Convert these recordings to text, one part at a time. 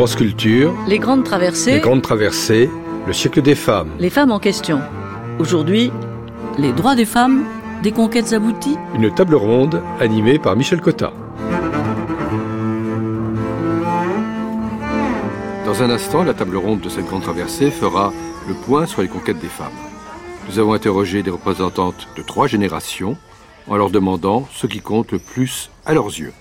France Culture, Les grandes traversées, Les Grandes Traversées, le siècle des femmes, les femmes en question. Aujourd'hui, les droits des femmes, des conquêtes abouties. une table ronde animée par Michel Cotta. Dans un instant, la table ronde de cette grande traversée fera le point sur les conquêtes des femmes. Nous avons interrogé des représentantes de trois générations en leur demandant ce qui compte le plus à leurs yeux.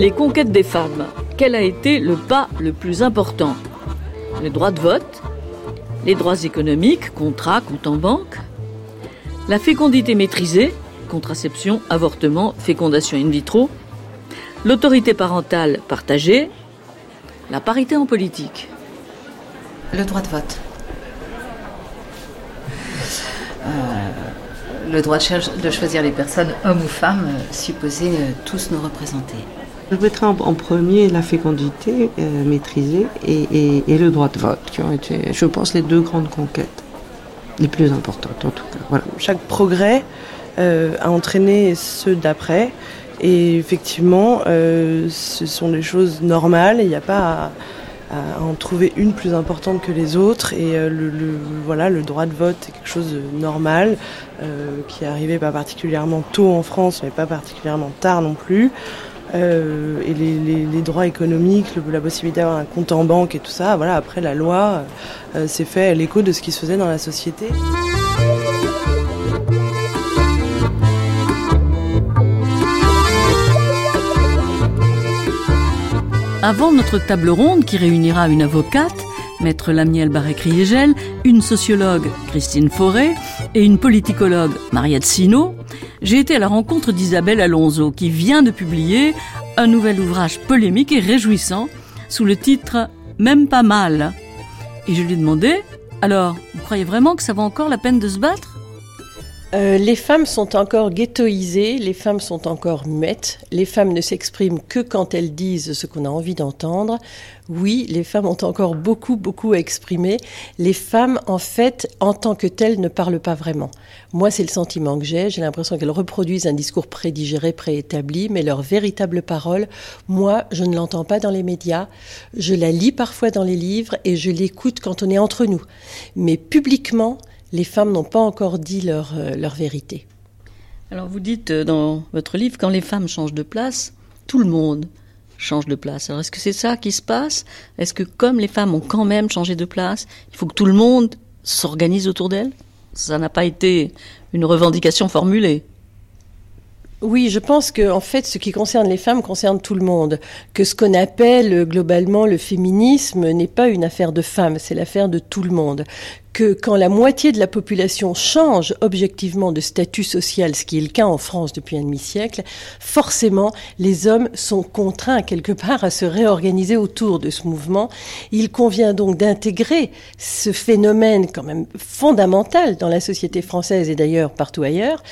Les conquêtes des femmes. Quel a été le pas le plus important? Le droit de vote, les droits économiques, contrats, compte en banque, la fécondité maîtrisée, contraception, avortement, fécondation in vitro, l'autorité parentale partagée, la parité en politique. Le droit de vote. Euh, le droit de choisir les personnes, hommes ou femmes, euh, supposées euh, tous nous représenter. Je mettrai en, premier la fécondité euh, maîtrisée et, le droit de vote, qui ont été, je pense, les deux grandes conquêtes, les plus importantes en tout cas. Voilà. chaque progrès euh, a entraîné ceux d'après. Et effectivement, euh, ce sont des choses normales. Il n'y a pas à, en trouver une plus importante que les autres. Et le, voilà, le droit de vote est quelque chose de normal, qui est arrivé pas particulièrement tôt en France, mais pas particulièrement tard non plus. Euh, et les, droits économiques, la possibilité d'avoir un compte en banque et tout ça, voilà, après la loi, euh, c'est fait l'écho de ce qui se faisait dans la société. Avant notre table ronde qui réunira une avocate, Maître Lamiel Barré-Criégel, une sociologue, Christine Forêt, et une politicologue, Mariette Sino, j'ai été à la rencontre d'Isabelle Alonso qui vient de publier un nouvel ouvrage polémique et réjouissant sous le titre Même pas mal. Et je lui ai demandé, alors, vous croyez vraiment que ça vaut encore la peine de se battre? Euh, les femmes sont encore ghettoisées, les femmes sont encore muettes, les femmes ne s'expriment que quand elles disent ce qu'on a envie d'entendre. Oui, les femmes ont encore beaucoup, beaucoup à exprimer. Les femmes, en fait, en tant que telles, ne parlent pas vraiment. Moi, c'est le sentiment que j'ai. J'ai l'impression qu'elles reproduisent un discours prédigéré, préétabli, mais leur véritable parole, moi, je ne l'entends pas dans les médias. Je la lis parfois dans les livres et je l'écoute quand on est entre nous. Mais publiquement, les femmes n'ont pas encore dit leur, euh, leur vérité. Alors vous dites euh, dans votre livre, quand les femmes changent de place, tout le monde change de place. Alors est-ce que c'est ça qui se passe? Est-ce que comme les femmes ont quand même changé de place, il faut que tout le monde s'organise autour d'elles? Ça n'a pas été une revendication formulée. Oui, je pense que en fait, ce qui concerne les femmes concerne tout le monde. Que ce qu'on appelle euh, globalement le féminisme n'est pas une affaire de femmes, c'est l'affaire de tout le monde. Que quand la moitié de la population change objectivement de statut social, ce qui est le cas en France depuis un demi-siècle, forcément, les hommes sont contraints quelque part à se réorganiser autour de ce mouvement. Il convient donc d'intégrer ce phénomène quand même fondamental dans la société française et d'ailleurs partout ailleurs,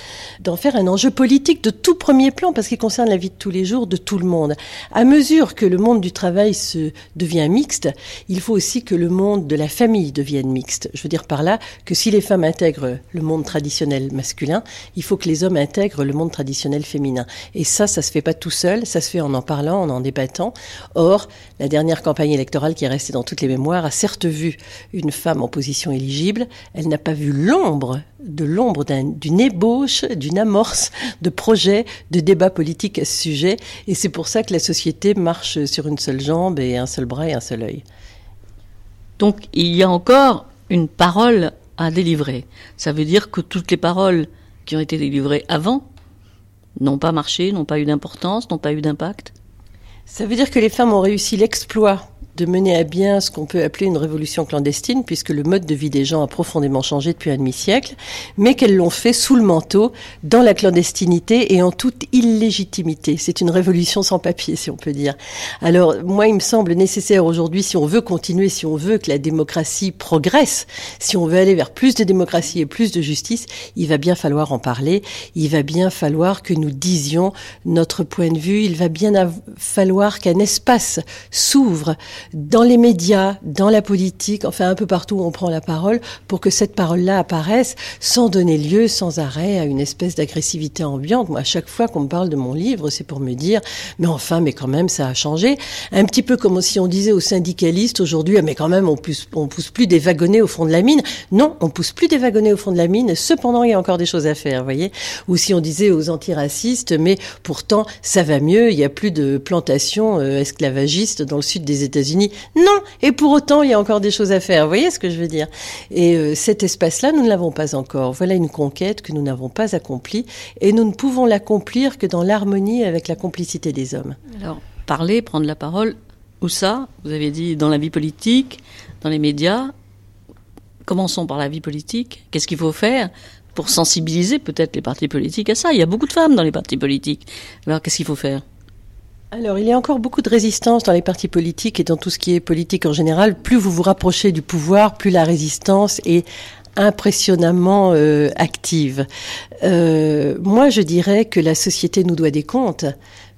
d'en faire un enjeu politique de tout premier plan parce qu'il concerne la vie de tous les jours de tout le monde. À mesure que le monde du travail se devient mixte, il faut aussi que le monde de la famille devienne mixte. Veux dire par là que si les femmes intègrent le monde traditionnel masculin, il faut que les hommes intègrent le monde traditionnel féminin. Et ça, ça se fait pas tout seul, ça se fait en en parlant, en en débattant. Or, la dernière campagne électorale qui est restée dans toutes les mémoires a certes vu une femme en position éligible, elle n'a pas vu l'ombre de l'ombre d'un- d'une ébauche, d'une amorce de projet, de débat politique à ce sujet. Et c'est pour ça que la société marche sur une seule jambe et un seul bras et un seul œil. Donc il y a encore une parole à délivrer. Ça veut dire que toutes les paroles qui ont été délivrées avant n'ont pas marché, n'ont pas eu d'importance, n'ont pas eu d'impact. Ça veut dire que les femmes ont réussi l'exploit de mener à bien ce qu'on peut appeler une révolution clandestine, puisque le mode de vie des gens a profondément changé depuis un demi-siècle, mais qu'elles l'ont fait sous le manteau, dans la clandestinité et en toute illégitimité. C'est une révolution sans papier, si on peut dire. Alors, moi, il me semble nécessaire aujourd'hui, si on veut continuer, si on veut que la démocratie progresse, si on veut aller vers plus de démocratie et plus de justice, il va bien falloir en parler, il va bien falloir que nous disions notre point de vue, il va bien falloir qu'un espace s'ouvre dans les médias, dans la politique, enfin un peu partout où on prend la parole, pour que cette parole-là apparaisse sans donner lieu sans arrêt à une espèce d'agressivité ambiante. Moi, à chaque fois qu'on me parle de mon livre, c'est pour me dire, mais enfin, mais quand même, ça a changé. Un petit peu comme si on disait aux syndicalistes aujourd'hui, ah, mais quand même, on pousse, pousse plus des wagonnets au fond de la mine. Non, on pousse plus des wagonnets au fond de la mine. Cependant, il y a encore des choses à faire, voyez. Ou si on disait aux antiracistes, mais pourtant, ça va mieux, il y a plus de plantations euh, esclavagistes dans le sud des États-Unis. Non, et pour autant, il y a encore des choses à faire. Vous voyez ce que je veux dire? Et euh, cet espace-là, nous ne l'avons pas encore. Voilà une conquête que nous n'avons pas accomplie, et nous ne pouvons l'accomplir que dans l'harmonie avec la complicité des hommes. Alors, parler, prendre la parole, où ça? Vous avez dit dans la vie politique, dans les médias. Commençons par la vie politique. Qu'est-ce qu'il faut faire pour sensibiliser peut-être les partis politiques à ça? Il y a beaucoup de femmes dans les partis politiques. Alors, qu'est-ce qu'il faut faire? Alors, il y a encore beaucoup de résistance dans les partis politiques et dans tout ce qui est politique en général. Plus vous vous rapprochez du pouvoir, plus la résistance est impressionnamment euh, active. Euh, moi, je dirais que la société nous doit des comptes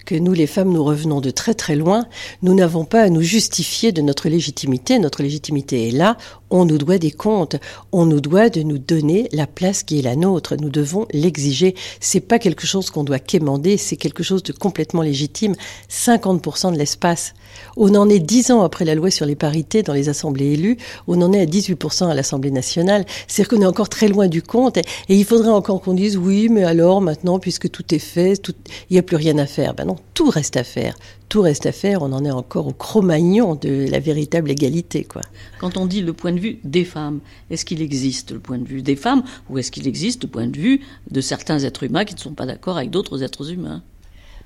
que nous, les femmes, nous revenons de très très loin, nous n'avons pas à nous justifier de notre légitimité. Notre légitimité est là, on nous doit des comptes, on nous doit de nous donner la place qui est la nôtre. Nous devons l'exiger. C'est pas quelque chose qu'on doit quémander, c'est quelque chose de complètement légitime. 50% de l'espace. On en est 10 ans après la loi sur les parités dans les assemblées élues, on en est à 18% à l'Assemblée nationale. C'est-à-dire qu'on est encore très loin du compte et, il faudrait encore qu'on dise oui, mais alors maintenant, puisque tout est fait, il n'y a plus rien à faire. Ben non, tout reste à faire tout reste à faire, on en est encore au cro-magnon de la véritable égalité. Quand on dit le point de vue des femmes, est-ce qu'il existe le point de vue des femmes ou est-ce qu'il existe le point de vue de certains êtres humains qui ne sont pas d'accord avec d'autres êtres humains?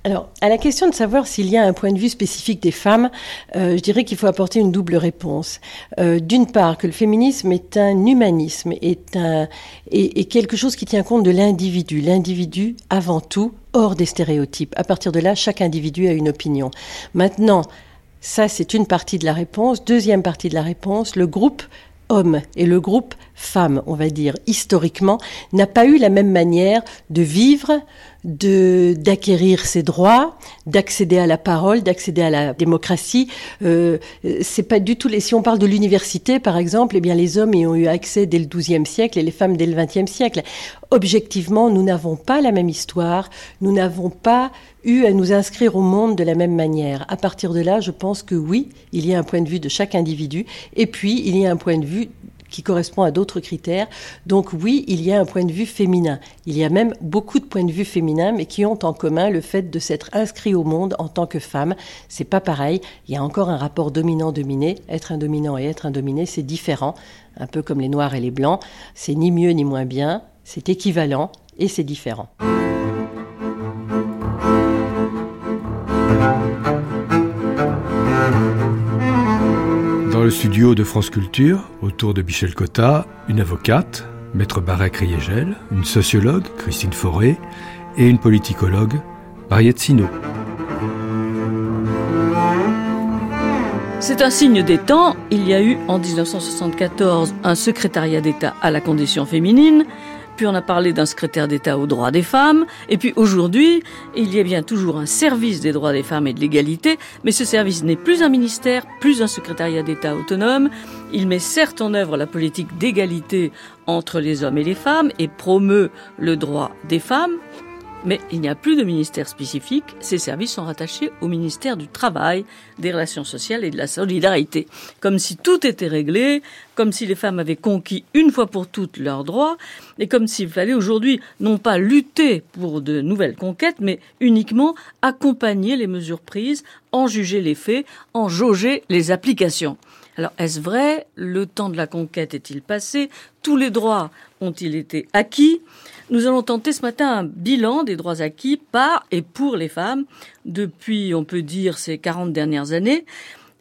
Alors, à la question de savoir s'il y a un point de vue spécifique des femmes, euh, je dirais qu'il faut apporter une double réponse. Euh, d'une part, que le féminisme est un humanisme, est, un, est quelque chose qui tient compte de l'individu. L'individu, avant tout, hors des stéréotypes. À partir de là, chaque individu a une opinion. Maintenant, ça, c'est une partie de la réponse. Deuxième partie de la réponse, le groupe homme et le groupe femme, on va dire, historiquement, n'a pas eu la même manière de vivre, de d'acquérir ses droits, d'accéder à la parole, d'accéder à la démocratie. Euh, c'est pas du tout les. Si on parle de l'université, par exemple, eh bien les hommes y ont eu accès dès le XIIe siècle et les femmes dès le XXe siècle. Objectivement, nous n'avons pas la même histoire, nous n'avons pas eu à nous inscrire au monde de la même manière. À partir de là, je pense que oui, il y a un point de vue de chaque individu, et puis il y a un point de vue qui correspond à d'autres critères. Donc oui, il y a un point de vue féminin. Il y a même beaucoup de points de vue féminins, mais qui ont en commun le fait de s'être inscrit au monde en tant que femme. C'est pas pareil. Il y a encore un rapport dominant-dominé. Être un dominant et être un dominé, c'est différent. Un peu comme les noirs et les blancs. C'est ni mieux ni moins bien. C'est équivalent et c'est différent. Le studio de France Culture, autour de Michel Cotta, une avocate, Maître Barek Riegel, une sociologue, Christine Forêt, et une politicologue, Mariette Sino. C'est un signe des temps. Il y a eu en 1974 un secrétariat d'État à la condition féminine puis on a parlé d'un secrétaire d'État aux droits des femmes, et puis aujourd'hui, il y a bien toujours un service des droits des femmes et de l'égalité, mais ce service n'est plus un ministère, plus un secrétariat d'État autonome. Il met certes en œuvre la politique d'égalité entre les hommes et les femmes et promeut le droit des femmes, mais il n'y a plus de ministère spécifique, ces services sont rattachés au ministère du Travail, des Relations sociales et de la Solidarité. Comme si tout était réglé, comme si les femmes avaient conquis une fois pour toutes leurs droits, et comme s'il fallait aujourd'hui non pas lutter pour de nouvelles conquêtes, mais uniquement accompagner les mesures prises, en juger les faits, en jauger les applications. Alors, est-ce vrai? Le temps de la conquête est-il passé? Tous les droits ont-ils été acquis? Nous allons tenter ce matin un bilan des droits acquis par et pour les femmes depuis, on peut dire, ces 40 dernières années.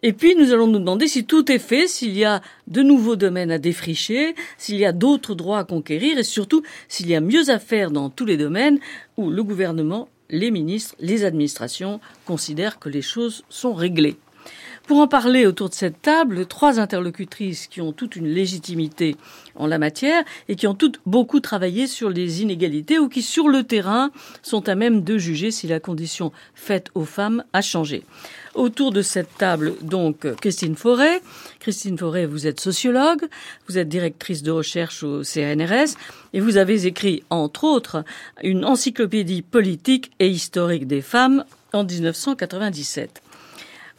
Et puis, nous allons nous demander si tout est fait, s'il y a de nouveaux domaines à défricher, s'il y a d'autres droits à conquérir et surtout s'il y a mieux à faire dans tous les domaines où le gouvernement, les ministres, les administrations considèrent que les choses sont réglées. Pour en parler autour de cette table, trois interlocutrices qui ont toute une légitimité en la matière et qui ont toutes beaucoup travaillé sur les inégalités ou qui, sur le terrain, sont à même de juger si la condition faite aux femmes a changé. Autour de cette table, donc, Christine Forêt. Christine Forêt, vous êtes sociologue, vous êtes directrice de recherche au CNRS et vous avez écrit, entre autres, une encyclopédie politique et historique des femmes en 1997.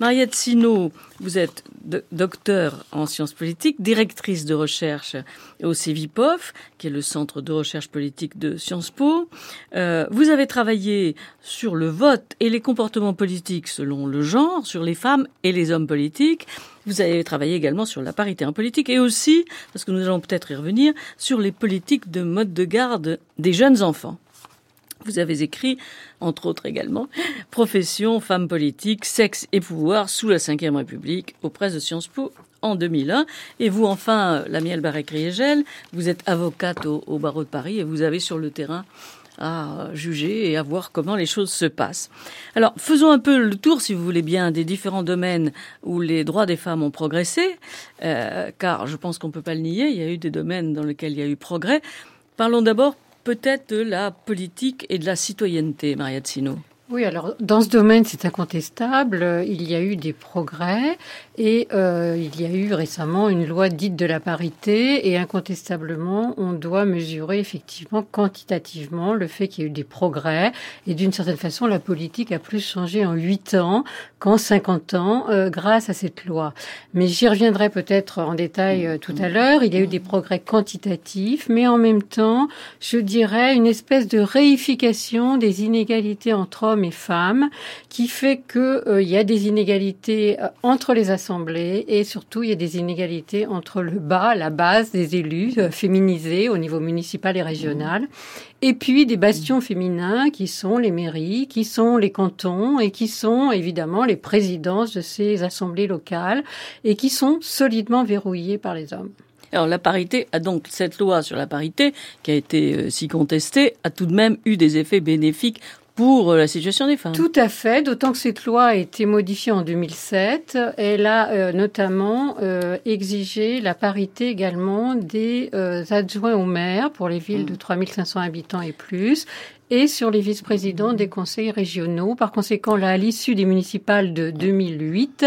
Mariette Sino, vous êtes docteur en sciences politiques, directrice de recherche au CEVIPOF, qui est le centre de recherche politique de Sciences Po. Euh, vous avez travaillé sur le vote et les comportements politiques selon le genre, sur les femmes et les hommes politiques. Vous avez travaillé également sur la parité en politique et aussi, parce que nous allons peut-être y revenir, sur les politiques de mode de garde des jeunes enfants. Vous avez écrit, entre autres également, Profession, femmes politiques, sexe et pouvoir sous la Ve République aux presses de Sciences Po en 2001. Et vous, enfin, la miel Barré-Kriégel, vous êtes avocate au, barreau de Paris et vous avez sur le terrain à juger et à voir comment les choses se passent. Alors, faisons un peu le tour, si vous voulez bien, des différents domaines où les droits des femmes ont progressé, euh, car je pense qu'on ne peut pas le nier, il y a eu des domaines dans lesquels il y a eu progrès. Parlons d'abord peut-être de la politique et de la citoyenneté, Maria Tsino. Oui, alors dans ce domaine, c'est incontestable. Il y a eu des progrès et euh, il y a eu récemment une loi dite de la parité et incontestablement, on doit mesurer effectivement quantitativement le fait qu'il y a eu des progrès et d'une certaine façon, la politique a plus changé en 8 ans qu'en 50 ans euh, grâce à cette loi. Mais j'y reviendrai peut-être en détail euh, tout à l'heure. Il y a eu des progrès quantitatifs, mais en même temps, je dirais une espèce de réification des inégalités entre hommes et femmes, qui fait que euh, y a des inégalités euh, entre les assemblées et surtout il y a des inégalités entre le bas, la base des élus euh, féminisés au niveau municipal et régional, et puis des bastions féminins qui sont les mairies, qui sont les cantons et qui sont évidemment les présidences de ces assemblées locales et qui sont solidement verrouillées par les hommes. Alors la parité a donc cette loi sur la parité qui a été si contestée a tout de même eu des effets bénéfiques pour euh, la situation des femmes. Tout à fait, d'autant que cette loi a été modifiée en 2007. Elle a euh, notamment euh, exigé la parité également des adjoints au maire pour les villes de 3500 mmh. habitants et plus et sur les vice-présidents des conseils régionaux. Par conséquent, là, à l'issue des municipales de 2008,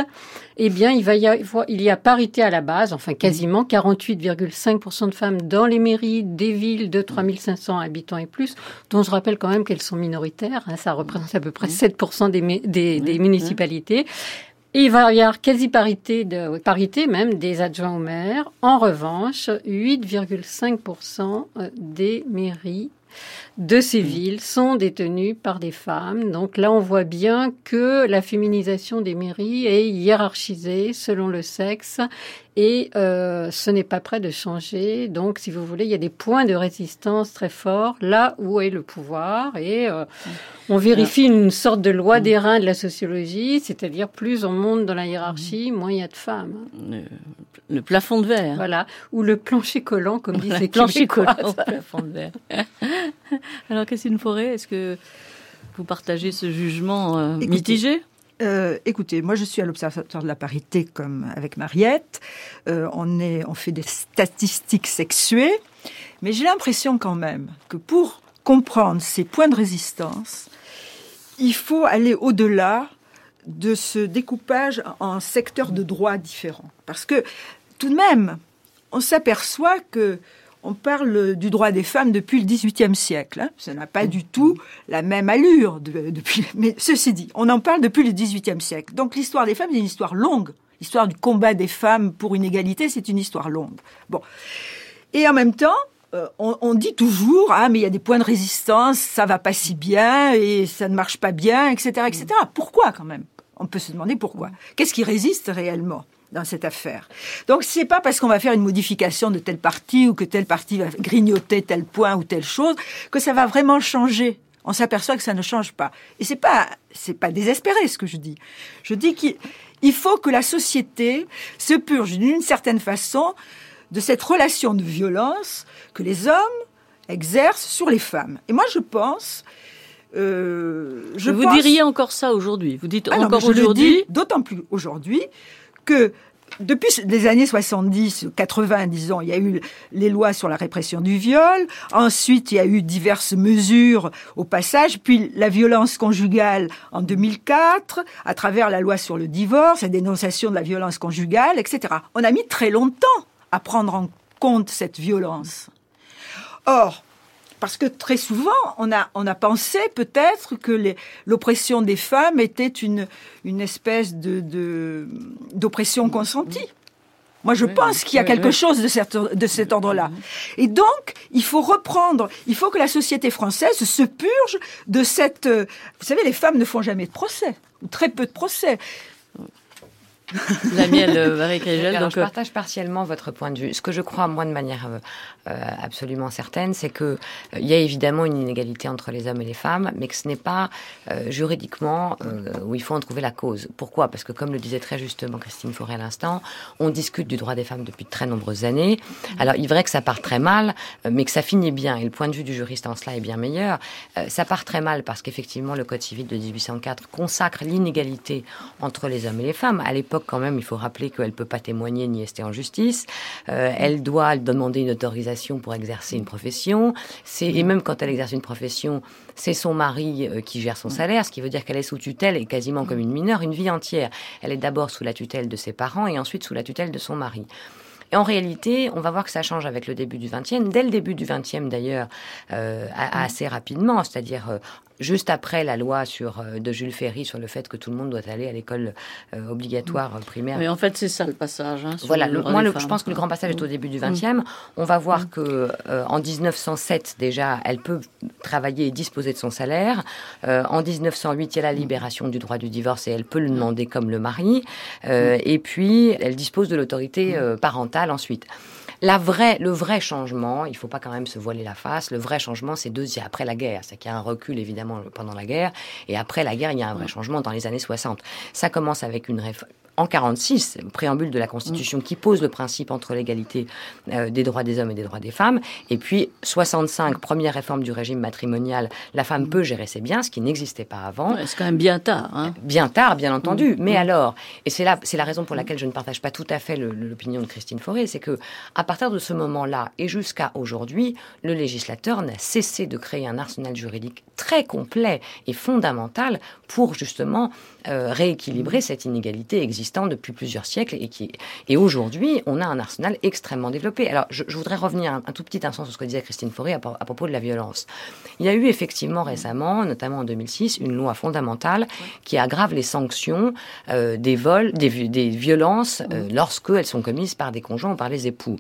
eh bien, il, va y avoir, il y a parité à la base, enfin quasiment 48,5% de femmes dans les mairies des villes de 3500 habitants et plus, dont je rappelle quand même qu'elles sont minoritaires. Hein, ça représente à peu près 7% des, des, des municipalités. Et il va y avoir quasi-parité, de, parité même des adjoints au maire. En revanche, 8,5% des mairies de ces villes sont détenues par des femmes. Donc là, on voit bien que la féminisation des mairies est hiérarchisée selon le sexe et euh, ce n'est pas prêt de changer. Donc, si vous voulez, il y a des points de résistance très forts là où est le pouvoir et euh, on vérifie une sorte de loi des reins de la sociologie, c'est-à-dire plus on monte dans la hiérarchie, moins il y a de femmes. Le, plafond de verre. Voilà, ou le plancher collant, comme disent les plancher collant, plafond de verre. Alors, Christine Forêt, est-ce que vous partagez ce jugement euh, mitigé? Euh, écoutez, moi je suis à l'Observatoire de la parité comme avec Mariette. Euh, on, on fait des statistiques sexuées, mais j'ai l'impression quand même que pour comprendre ces points de résistance, il faut aller au-delà de ce découpage en secteurs de droits différents. Parce que tout de même, on s'aperçoit que on parle du droit des femmes depuis le XVIIIe siècle. Hein. Ça n'a pas du tout la même allure depuis. Mais ceci dit, on en parle depuis le XVIIIe siècle. Donc l'histoire des femmes est une histoire longue. L'histoire du combat des femmes pour une égalité, c'est une histoire longue. Bon. Et en même temps, euh, on, dit toujours ah mais il y a des points de résistance, ça va pas si bien et ça ne marche pas bien, etc., etc. Pourquoi quand même? On peut se demander pourquoi. Qu'est-ce qui résiste réellement? Dans cette affaire. Donc c'est pas parce qu'on va faire une modification de telle partie ou que telle partie va grignoter tel point ou telle chose que ça va vraiment changer. On s'aperçoit que ça ne change pas. Et c'est pas c'est pas désespéré ce que je dis. Je dis qu'il faut que la société se purge d'une certaine façon de cette relation de violence que les hommes exercent sur les femmes. Et moi je pense euh, je vous pense- diriez encore ça aujourd'hui? Vous dites Ah encore aujourd'hui? D'autant plus aujourd'hui que depuis les années 70, 80, disons, il y a eu les lois sur la répression du viol. Ensuite, il y a eu diverses mesures au passage. Puis la violence conjugale en 2004, à travers la loi sur le divorce, la dénonciation de la violence conjugale, etc. On a mis très longtemps à prendre en compte cette violence. Or, parce que très souvent, on a, on a pensé peut-être que l'oppression des femmes était une, une espèce de, d'oppression consentie. Moi, je pense qu'il y a oui, quelque oui. chose de, cet- de cet ordre-là. Et donc, il faut reprendre, il faut que la société française se purge de cette... euh, Vous savez, les femmes ne font jamais de procès, ou très peu de procès. La euh, Marie Crégel, Alors, donc je euh, partage partiellement votre point de vue. Ce que je crois, moi, de manière euh, euh, absolument certaine, c'est que euh, il y a évidemment une inégalité entre les hommes et les femmes, mais que ce n'est pas euh, juridiquement euh, où il faut en trouver la cause. Pourquoi? Parce que, comme le disait très justement Christine Fauré à l'instant, on discute du droit des femmes depuis de très nombreuses années. Alors, il est vrai que ça part très mal, euh, mais que ça finit bien. Et le point de vue du juriste en cela est bien meilleur. Euh, ça part très mal parce qu'effectivement, le Code civil de 1804 consacre l'inégalité entre les hommes et les femmes. À l'époque, quand même, il faut rappeler qu'elle peut pas témoigner ni rester en justice. Euh, elle doit demander une autorisation pour exercer une profession. Et même quand elle exerce une profession, c'est son mari euh, qui gère son salaire, ce qui veut dire qu'elle est sous tutelle et quasiment comme une mineure une vie entière. Elle est d'abord sous la tutelle de ses parents et ensuite sous la tutelle de son mari. Et en réalité, on va voir que ça change avec le début du 20e. Dès le début du 20e, d'ailleurs, euh, assez rapidement, c'est-à-dire juste après la loi sur, euh, de Jules Ferry sur le fait que tout le monde doit aller à l'école euh, obligatoire euh, primaire. mais en fait, c'est ça le passage. hein, Voilà, le moi, le- je pense que le grand passage est au début du 20e. On va voir que euh, en 1907 déjà, elle peut travailler et disposer de son salaire. Euh, en 1908, il y a la libération du droit du divorce et elle peut le demander comme le mari. Euh, Et puis, elle dispose de l'autorité euh, parentale ensuite. La vraie, le vrai changement, il faut pas quand même se voiler la face. Le vrai changement, c'est deux, c'est après la guerre. C'est qu'il y a un recul évidemment pendant la guerre, et après la guerre, il y a un vrai changement dans les années 60. Ça commence avec une réforme. En 46, le préambule de la Constitution qui pose le principe entre l'égalité euh, des droits des hommes et des droits des femmes. Et puis 65, première réforme du régime matrimonial, la femme peut gérer ses biens, ce qui n'existait pas avant. Ouais, c'est quand même bien tard. Hein. Bien tard, bien entendu. Mais alors, et c'est là, c'est la raison pour laquelle je ne partage pas tout à fait l'opinion de Christine Fauré, c'est que à partir de ce moment-là et jusqu'à aujourd'hui, le législateur n'a cessé de créer un arsenal juridique très complet et fondamental pour justement euh, rééquilibrer cette inégalité existante depuis plusieurs siècles et qui et aujourd'hui, on a un arsenal extrêmement développé. Alors, je, voudrais revenir un, tout petit instant sur ce que disait Christine Fauré à, pro- à propos de la violence. Il y a eu effectivement récemment, notamment en 2006, une loi fondamentale qui aggrave les sanctions euh, des vols, des, vi- des violences euh, lorsque elles sont commises par des conjoints ou par les époux.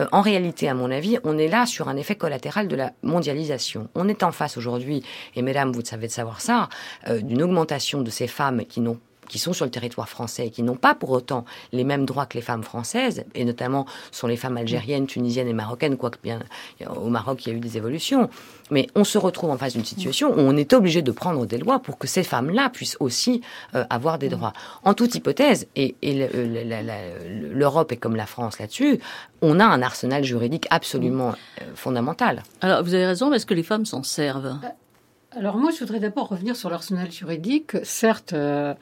Euh, en réalité, à mon avis, on est là sur un effet collatéral de la mondialisation. On est en face aujourd'hui, et mesdames, vous savez de savoir ça, euh, d'une augmentation de ces femmes qui n'ont qui sont sur le territoire français et qui n'ont pas pour autant les mêmes droits que les femmes françaises, et notamment sont les femmes algériennes, tunisiennes et marocaines, quoique bien au Maroc il y a eu des évolutions. Mais on se retrouve en face d'une situation où on est obligé de prendre des lois pour que ces femmes-là puissent aussi euh, avoir des droits. En toute hypothèse, et, l'Europe est comme la France là-dessus, on a un arsenal juridique absolument euh, fondamental. Alors, vous avez raison, mais est-ce que les femmes s'en servent Alors moi, je voudrais d'abord revenir sur l'arsenal juridique. Certes, euh,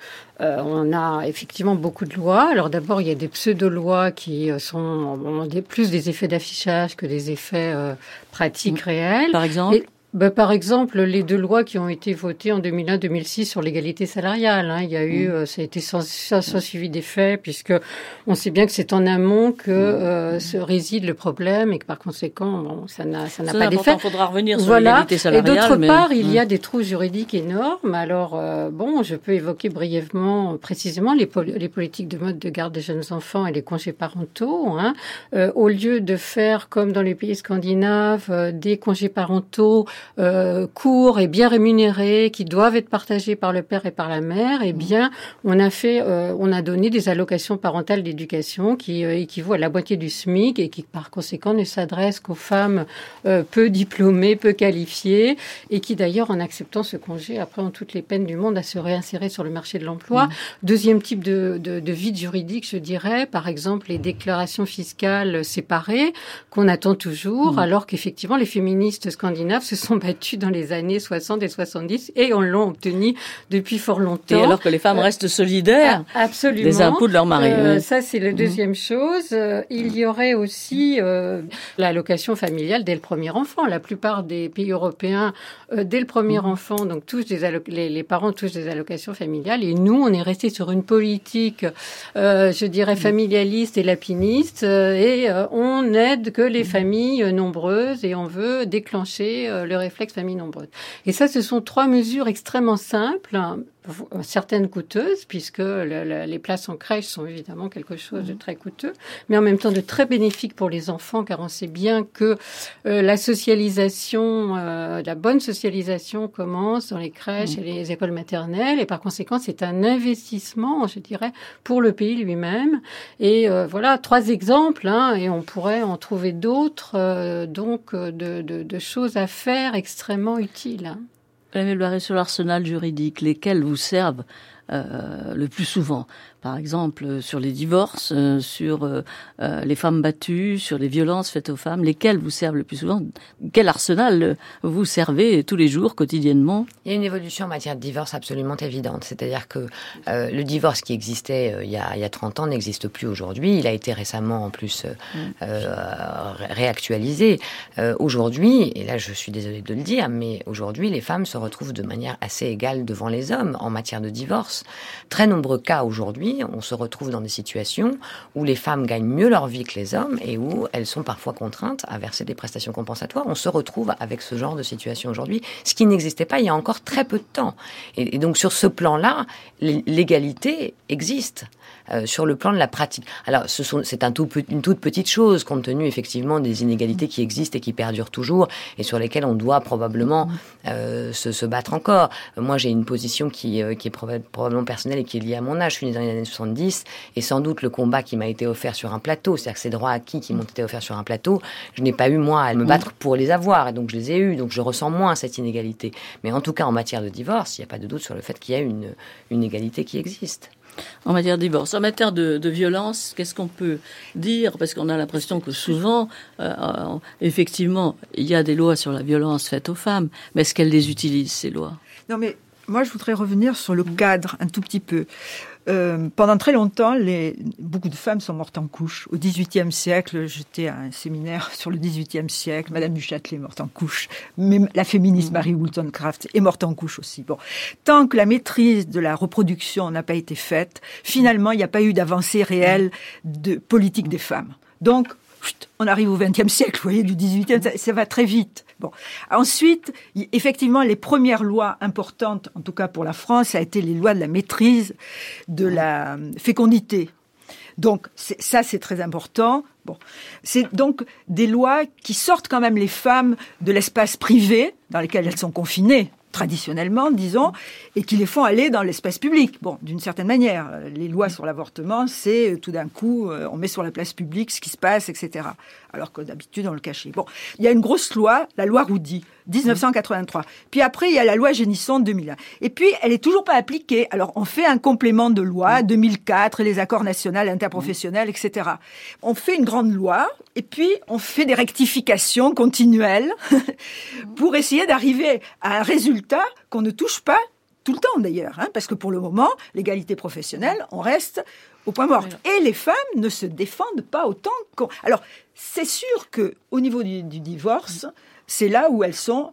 euh, on a effectivement beaucoup de lois. Alors d'abord, il y a des pseudo-lois qui euh, sont des, plus des effets d'affichage que des effets euh, pratiques réels. Par exemple Et- ben, par exemple, les deux lois qui ont été votées en 2001-2006 sur l'égalité salariale, hein, il y a eu, euh, ça a été sans, sans, sans suivi des faits, puisque on sait bien que c'est en amont que euh, se réside le problème et que par conséquent, bon, ça n'a, pas d'effet. Il faudra revenir sur Voilà. l'égalité Et salariale. d'autre mais- part, il y a Hum. des trous juridiques énormes. Alors, euh, bon, je peux évoquer brièvement, précisément, les, pol- les politiques de mode de garde des jeunes enfants et les congés parentaux. Hein. Euh, au lieu de faire, comme dans les pays scandinaves, euh, des congés parentaux euh, courts et bien rémunérés, qui doivent être partagés par le père et par la mère, eh bien, on a fait, euh, on a donné des allocations parentales d'éducation qui euh, équivaut à la moitié du SMIC et qui, par conséquent, ne s'adressent qu'aux femmes euh, peu diplômées, peu qualifiées, et qui d'ailleurs, en acceptant ce congé, après ont toutes les peines du monde à se réinsérer sur le marché de l'emploi. Deuxième type de, de, de vide juridique, je dirais, par exemple, les déclarations fiscales séparées qu'on attend toujours, alors qu'effectivement, les féministes scandinaves se sont combattu dans les années 60 et 70 et on l'a obtenu depuis fort longtemps. Et alors que les femmes restent solidaires ah, absolument. des impôts de leur mari. Euh, ça, c'est la deuxième chose. Euh, il y aurait aussi euh, l'allocation familiale dès le premier enfant. La plupart des pays européens, euh, dès le premier Mhm. enfant, donc tous des les, les parents touchent des allocations familiales. Et nous, on est resté sur une politique, euh, je dirais, Mhm. familialiste et lapiniste. euh, et euh, on aide que les familles euh, nombreuses et on veut déclencher euh, le réflexe famille nombreuse. Et ça, ce sont trois mesures extrêmement simples, certaines coûteuses, puisque le- le- les places en crèche sont évidemment quelque chose de très coûteux, mais en même temps de très bénéfique pour les enfants, car on sait bien que euh, la socialisation, euh, la bonne socialisation commence dans les crèches et les écoles maternelles, et par conséquent, c'est un investissement, je dirais, pour le pays lui-même. Et euh, voilà, trois exemples, hein, et on pourrait en trouver d'autres, euh, donc euh, de, de- de choses à faire extrêmement utiles. Barré, sur l'arsenal juridique, lesquels vous servent euh, le plus souvent Par exemple, euh, sur les divorces, euh, sur euh, les femmes battues, sur les violences faites aux femmes, lesquels vous servent le plus souvent Quel arsenal vous servez tous les jours, quotidiennement? Il y a une évolution en matière de divorce absolument évidente. C'est-à-dire que euh, le divorce qui existait euh, il, y a, il y a 30 ans n'existe plus aujourd'hui. Il a été récemment en plus euh, ré- réactualisé. Aujourd'hui, et là je suis désolée de le dire, mais aujourd'hui les femmes se retrouvent de manière assez égale devant les hommes en matière de divorce. Très nombreux cas aujourd'hui, on se retrouve dans des situations où les femmes gagnent mieux leur vie que les hommes et où elles sont parfois contraintes à verser des prestations compensatoires. On se retrouve avec ce genre de situation aujourd'hui, ce qui n'existait pas il y a encore très peu de temps. Et, donc sur ce plan-là, l'égalité existe. Euh, sur le plan de la pratique. Alors, ce c'est un tout, pe- une toute petite chose, compte tenu effectivement des inégalités qui existent et qui perdurent toujours, et sur lesquelles on doit probablement euh, se, se battre encore. Moi, j'ai une position qui, euh, qui est proba- probablement personnelle et qui est liée à mon âge. Je suis née dans les années 70, et sans doute le combat qui m'a été offert sur un plateau, c'est-à-dire que ces droits acquis qui m'ont été offerts sur un plateau, je n'ai pas eu moi à me battre pour les avoir, et donc je les ai eus, donc je ressens moins cette inégalité. Mais en tout cas, en matière de divorce, il n'y a pas de doute sur le fait qu'il y a une, une égalité qui existe. En matière de divorce. En matière de, de violence, qu'est-ce qu'on peut dire? Parce qu'on a l'impression que souvent, euh, euh, effectivement, il y a des lois sur la violence faite aux femmes, mais est-ce qu'elles les utilisent, ces lois? Non, mais moi, je voudrais revenir sur le cadre un tout petit peu. Euh, pendant très longtemps, les, beaucoup de femmes sont mortes en couche. Au XVIIIe siècle, j'étais à un séminaire sur le XVIIIe siècle. Madame du Châtelet est morte en couche. Mais la féministe Mary Wollstonecraft est morte en couche aussi. Bon, tant que la maîtrise de la reproduction n'a pas été faite, finalement, il n'y a pas eu d'avancée réelle de politique des femmes. Donc, on arrive au XXe siècle, vous voyez, du XVIIIe, ça, ça va très vite. Bon. Ensuite, effectivement, les premières lois importantes, en tout cas pour la France, ça a été les lois de la maîtrise de la euh, fécondité. Donc, ça, c'est très important. Bon. C'est donc des lois qui sortent quand même les femmes de l'espace privé, dans lequel elles sont confinées, traditionnellement, disons, et qui les font aller dans l'espace public. Bon, d'une certaine manière, euh, les lois sur l'avortement, c'est euh, tout d'un coup, euh, on met sur la place publique ce qui se passe, etc. Alors que d'habitude, on le cachait. Bon, il y a une grosse loi, la loi Roudy, 1983. Puis après, il y a la loi Génisson 2001. Et puis, elle est toujours pas appliquée. Alors, on fait un complément de loi, 2004, les accords nationaux, interprofessionnels, etc. On fait une grande loi, et puis on fait des rectifications continuelles pour essayer d'arriver à un résultat qu'on ne touche pas tout le temps d'ailleurs, hein, parce que pour le moment, l'égalité professionnelle, on reste au point mort. Et les femmes ne se défendent pas autant qu'on. Alors, c'est sûr que au niveau du, du divorce, c'est là où elles sont,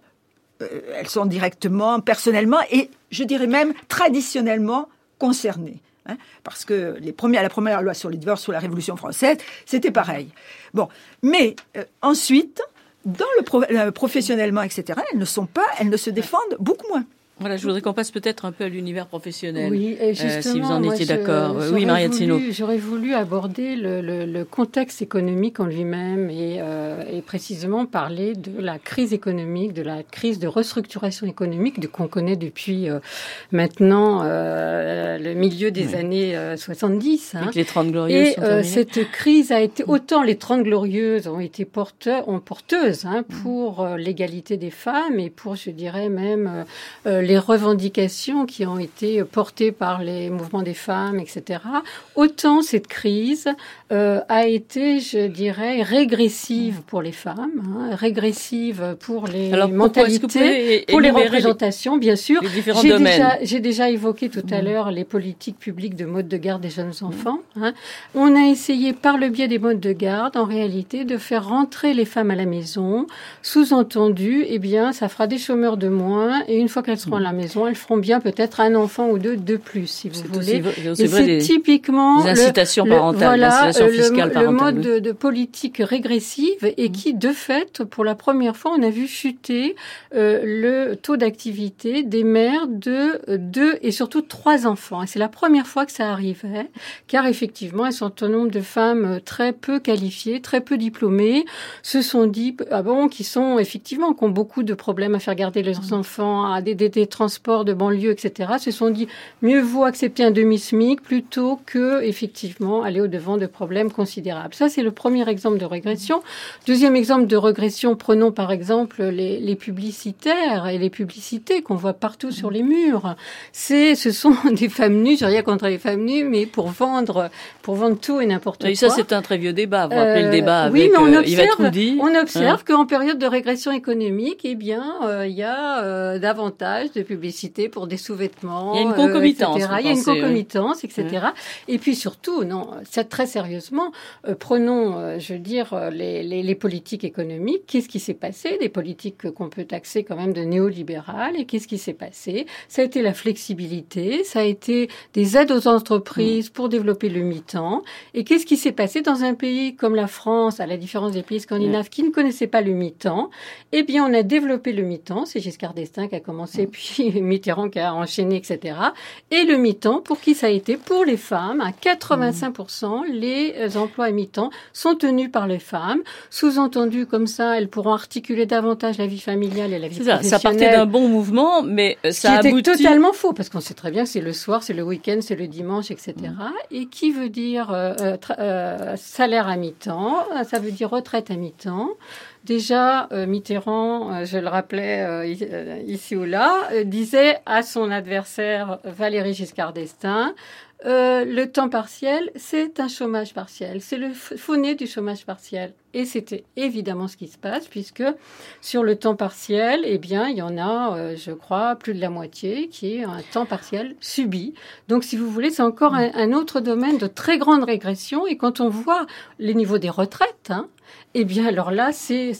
euh, elles sont directement, personnellement, et je dirais même traditionnellement concernées. hein, parce que les premières, la première loi sur le divorce sous la Révolution française, c'était pareil. Bon, mais euh, ensuite, dans le pro- euh, professionnellement, etc., elles ne sont pas, elles ne se défendent beaucoup moins. Voilà, je voudrais qu'on passe peut-être un peu à l'univers professionnel. Oui, et euh, justement, si vous en étiez d'accord. Euh, Oui, voulu- J'aurais voulu aborder le, le- le contexte économique en lui-même et, euh, et précisément parler de la crise économique, de la crise de restructuration économique de- qu'on connaît depuis euh, maintenant euh, le milieu des Oui. années euh, 70. hein. Avec les 30 glorieuses Et sont euh, cette crise a été autant les 30 glorieuses ont été porteurs, ont porteuses hein, Mm. pour euh, l'égalité des femmes et pour, je dirais même, euh, euh, les revendications qui ont été portées par les mouvements des femmes, etc., autant cette crise euh, a été, je dirais, régressive pour les femmes, hein, régressive pour les mentalités, pour les représentations, bien sûr. J'ai déjà, déjà évoqué tout à mmh. l'heure les politiques publiques de mode de garde des jeunes mmh. enfants. Hein. On a essayé par le biais des modes de garde, en réalité, de faire rentrer les femmes à la maison. Sous-entendu, eh bien, ça fera des chômeurs de moins, et une fois qu'elles seront à la maison, elles feront bien peut-être un enfant ou deux de plus, si vous voulez. C'est typiquement incitations parentales, voilà, le, mode de, politique régressive et qui, de fait, pour la première fois, on a vu chuter euh, le taux d'activité des mères de deux et surtout trois enfants. Et c'est la première fois que ça arrivait, car effectivement, elles sont un nombre de femmes très peu qualifiées, très peu diplômées, se sont dit, ah bon, qui sont effectivement, qui ont beaucoup de problèmes à faire garder les mmh. enfants, à des, des, des transports de banlieue, etc., se sont dit, mieux vaut accepter un demi-SMIC plutôt que, effectivement, aller au-devant de problèmes considérables. Ça, c'est le premier exemple de régression. Deuxième exemple de régression, prenons par exemple les, les publicitaires et les publicités qu'on voit partout sur les murs. C'est, ce sont des femmes nues, j'ai rien contre les femmes nues, mais pour vendre, pour vendre tout et n'importe quoi. Et ça, c'est un très vieux débat. Vous rappelez le débat oui, avec mais on euh, observe, On observe hein qu'en période de régression économique, eh bien, euh, il y a euh, davantage de publicité pour des sous-vêtements. Il y a une concomitance. il y a une concomitance, etc. Et puis surtout, non, très sérieusement, prenons, je veux dire, les, les, les politiques économiques. Qu'est-ce qui s'est passé? Des politiques qu'on peut taxer quand même de néolibérales. Et qu'est-ce qui s'est passé? Ça a été la flexibilité, ça a été des aides aux entreprises pour développer le mi-temps. Et qu'est-ce qui s'est passé dans un pays comme la France, à la différence des pays scandinaves qui ne connaissaient pas le mi-temps? Eh bien, on a développé le mi-temps. C'est Giscard d'Estaing qui a commencé, puis Mitterrand qui a enchaîné, etc. Et le mi-temps, pour qui ça a été? Pour les femmes, à 85%, les emplois à mi-temps sont tenus par les femmes. Sous-entendu, comme ça, elles pourront articuler davantage la vie familiale et la vie professionnelle. Ça, ça partait d'un bon mouvement, mais euh, ça qui a était totalement faux, parce qu'on sait très bien que c'est le soir, c'est le week-end, c'est le dimanche, etc. Et qui veut dire euh, euh, euh, salaire à mi-temps, ça veut dire retraite à mi-temps. Déjà, Mitterrand, je le rappelais ici ou là, disait à son adversaire Valéry Giscard d'Estaing, le temps partiel, c'est un chômage partiel. C'est le faux du chômage partiel. Et c'était évidemment ce qui se passe, puisque sur le temps partiel, eh bien, il y en a, je crois, plus de la moitié qui est un temps partiel subi. Donc, si vous voulez, c'est encore un, un, autre domaine de très grande régression. Et quand on voit les niveaux des retraites, hein, eh bien, alors là, c'est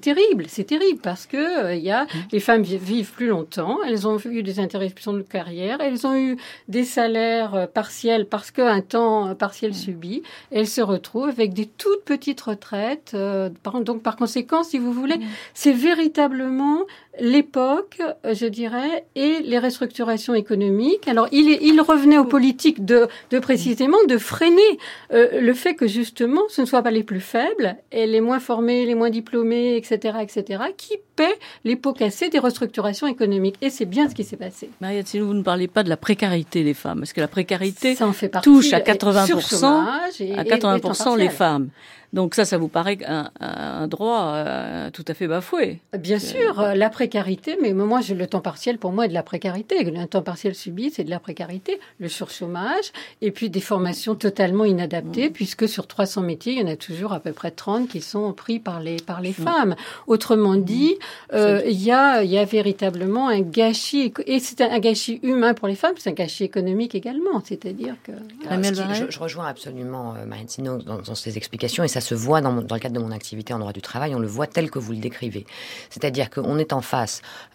terrible, c'est terrible parce que euh, y a mmh. les femmes vivent plus longtemps, elles ont eu des interruptions de carrière, elles ont eu des salaires euh, partiels parce qu'un temps partiel mmh. subi, elles se retrouvent avec des toutes petites retraites. Euh, donc, par conséquent, si vous voulez, mmh. c'est véritablement l'époque, je dirais, et les restructurations économiques. Alors, il, il revenait aux politiques de, de précisément de freiner euh, le fait que justement, ce ne soit pas les plus faibles et les moins formés, les moins diplômés, etc., etc., qui paient les pots cassés des restructurations économiques. Et c'est bien ce qui s'est passé. Mariette, si vous ne parlez pas de la précarité des femmes, parce que la précarité Ça en fait touche à 80%, et, à 80% les femmes. Donc ça, ça vous paraît un, un droit euh, tout à fait bafoué Bien sûr, euh, la précarité, mais moi, le temps partiel, pour moi, est de la précarité. Le temps partiel subi, c'est de la précarité, le surchômage, et puis des formations totalement inadaptées, mmh. puisque sur 300 métiers, il y en a toujours à peu près 30 qui sont pris par les, par les mmh. femmes. Autrement mmh. dit, euh, il y, a, y a véritablement un gâchis, et c'est un, gâchis humain pour les femmes, c'est un gâchis économique également, c'est-à-dire que... je, rejoins absolument euh, Marine dans, dans ses explications, et ça se voit dans, dans, le cadre de mon activité en droit du travail, on le voit tel que vous le décrivez. C'est-à-dire qu'on est en face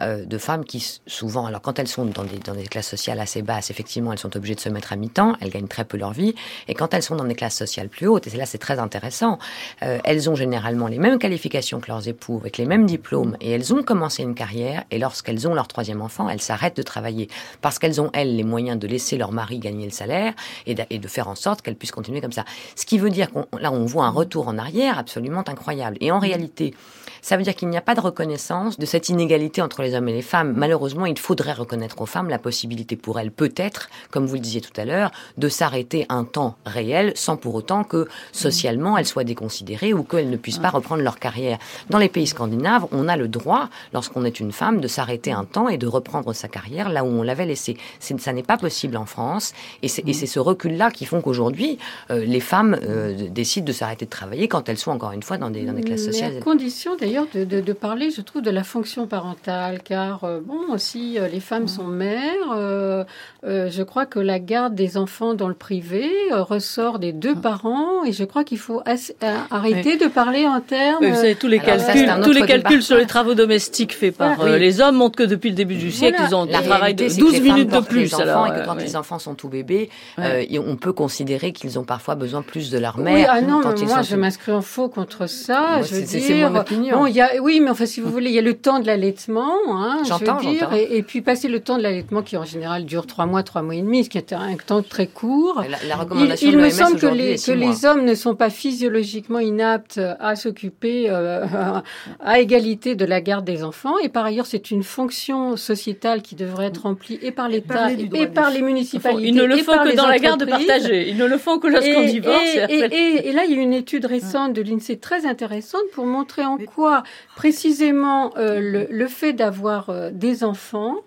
euh, de femmes qui, souvent, alors quand elles sont dans des, classes sociales assez basses, effectivement, elles sont obligées de se mettre à mi-temps, elles gagnent très peu leur vie, et quand elles sont dans des classes sociales plus hautes, et là c'est très intéressant, euh, elles ont généralement les mêmes qualifications que leurs époux, avec les mêmes diplômes, et elles ont commencé une carrière, et lorsqu'elles ont leur troisième enfant, elles s'arrêtent de travailler, parce qu'elles ont, elles, les moyens de laisser leur mari gagner le salaire, et de, et de faire en sorte qu'elles puissent continuer comme ça. Ce qui veut dire qu'on là on voit un retour en arrière absolument incroyable. Et en réalité, ça veut dire qu'il n'y a pas de reconnaissance de cette inégalité entre les hommes et les femmes. Malheureusement, il faudrait reconnaître aux femmes la possibilité pour elles, peut-être, comme vous le disiez tout à l'heure, de s'arrêter un temps réel sans pour autant que socialement elles soient déconsidérées ou qu'elles ne puissent pas reprendre leur carrière. Dans les pays scandinaves, on a le droit, lorsqu'on est une femme, de s'arrêter un temps et de reprendre sa carrière là où on l'avait laissée. Ça n'est pas possible en France et c'est ce recul-là qui font qu'aujourd'hui, euh, les femmes euh, décident de s'arrêter de travailler quand elles sont encore une fois dans des, dans des classes sociales. à condition d'ailleurs de, de, parler, je trouve, de la fonction parentale, car euh, bon, aussi les femmes sont mères. je crois que la garde des enfants dans le privé ressort des deux ah. parents, et je crois qu'il faut arrêter de parler en termes. vous savez, tous les calculs, tous les calculs sur les travaux domestiques faits par les hommes montrent que depuis le début du siècle, ils ont un travail de 12 minutes de plus. Alors, et que quand les enfants sont tout bébés, on peut considérer qu'ils ont parfois besoin plus de leur mère. Oui, ah non, moi je m'inscris en faux contre ça. je veux dire, mon opinion. Bon, y a, oui, mais enfin, si vous voulez, il y a le temps de l'allaitement. Hein, j'entends, j'entends. Et, et, puis passer le temps de l'allaitement qui en général dure trois mois, trois mois et demi, ce qui est un temps très court. La, la recommandation il, il me semble que les, que les hommes ne sont pas physiologiquement inaptes à s'occuper euh, à égalité de la garde des enfants. Et par ailleurs, c'est une fonction sociétale qui devrait être remplie et par l'État et, par les municipalités. Ils ne le font que dans la garde partagée. Ils ne le font que lorsqu'on divorce. Et, et, là, il y a une étude récente de l'INSEE très intéressante pour montrer en quoi, précisément, euh, le, le, fait d'avoir euh, des enfants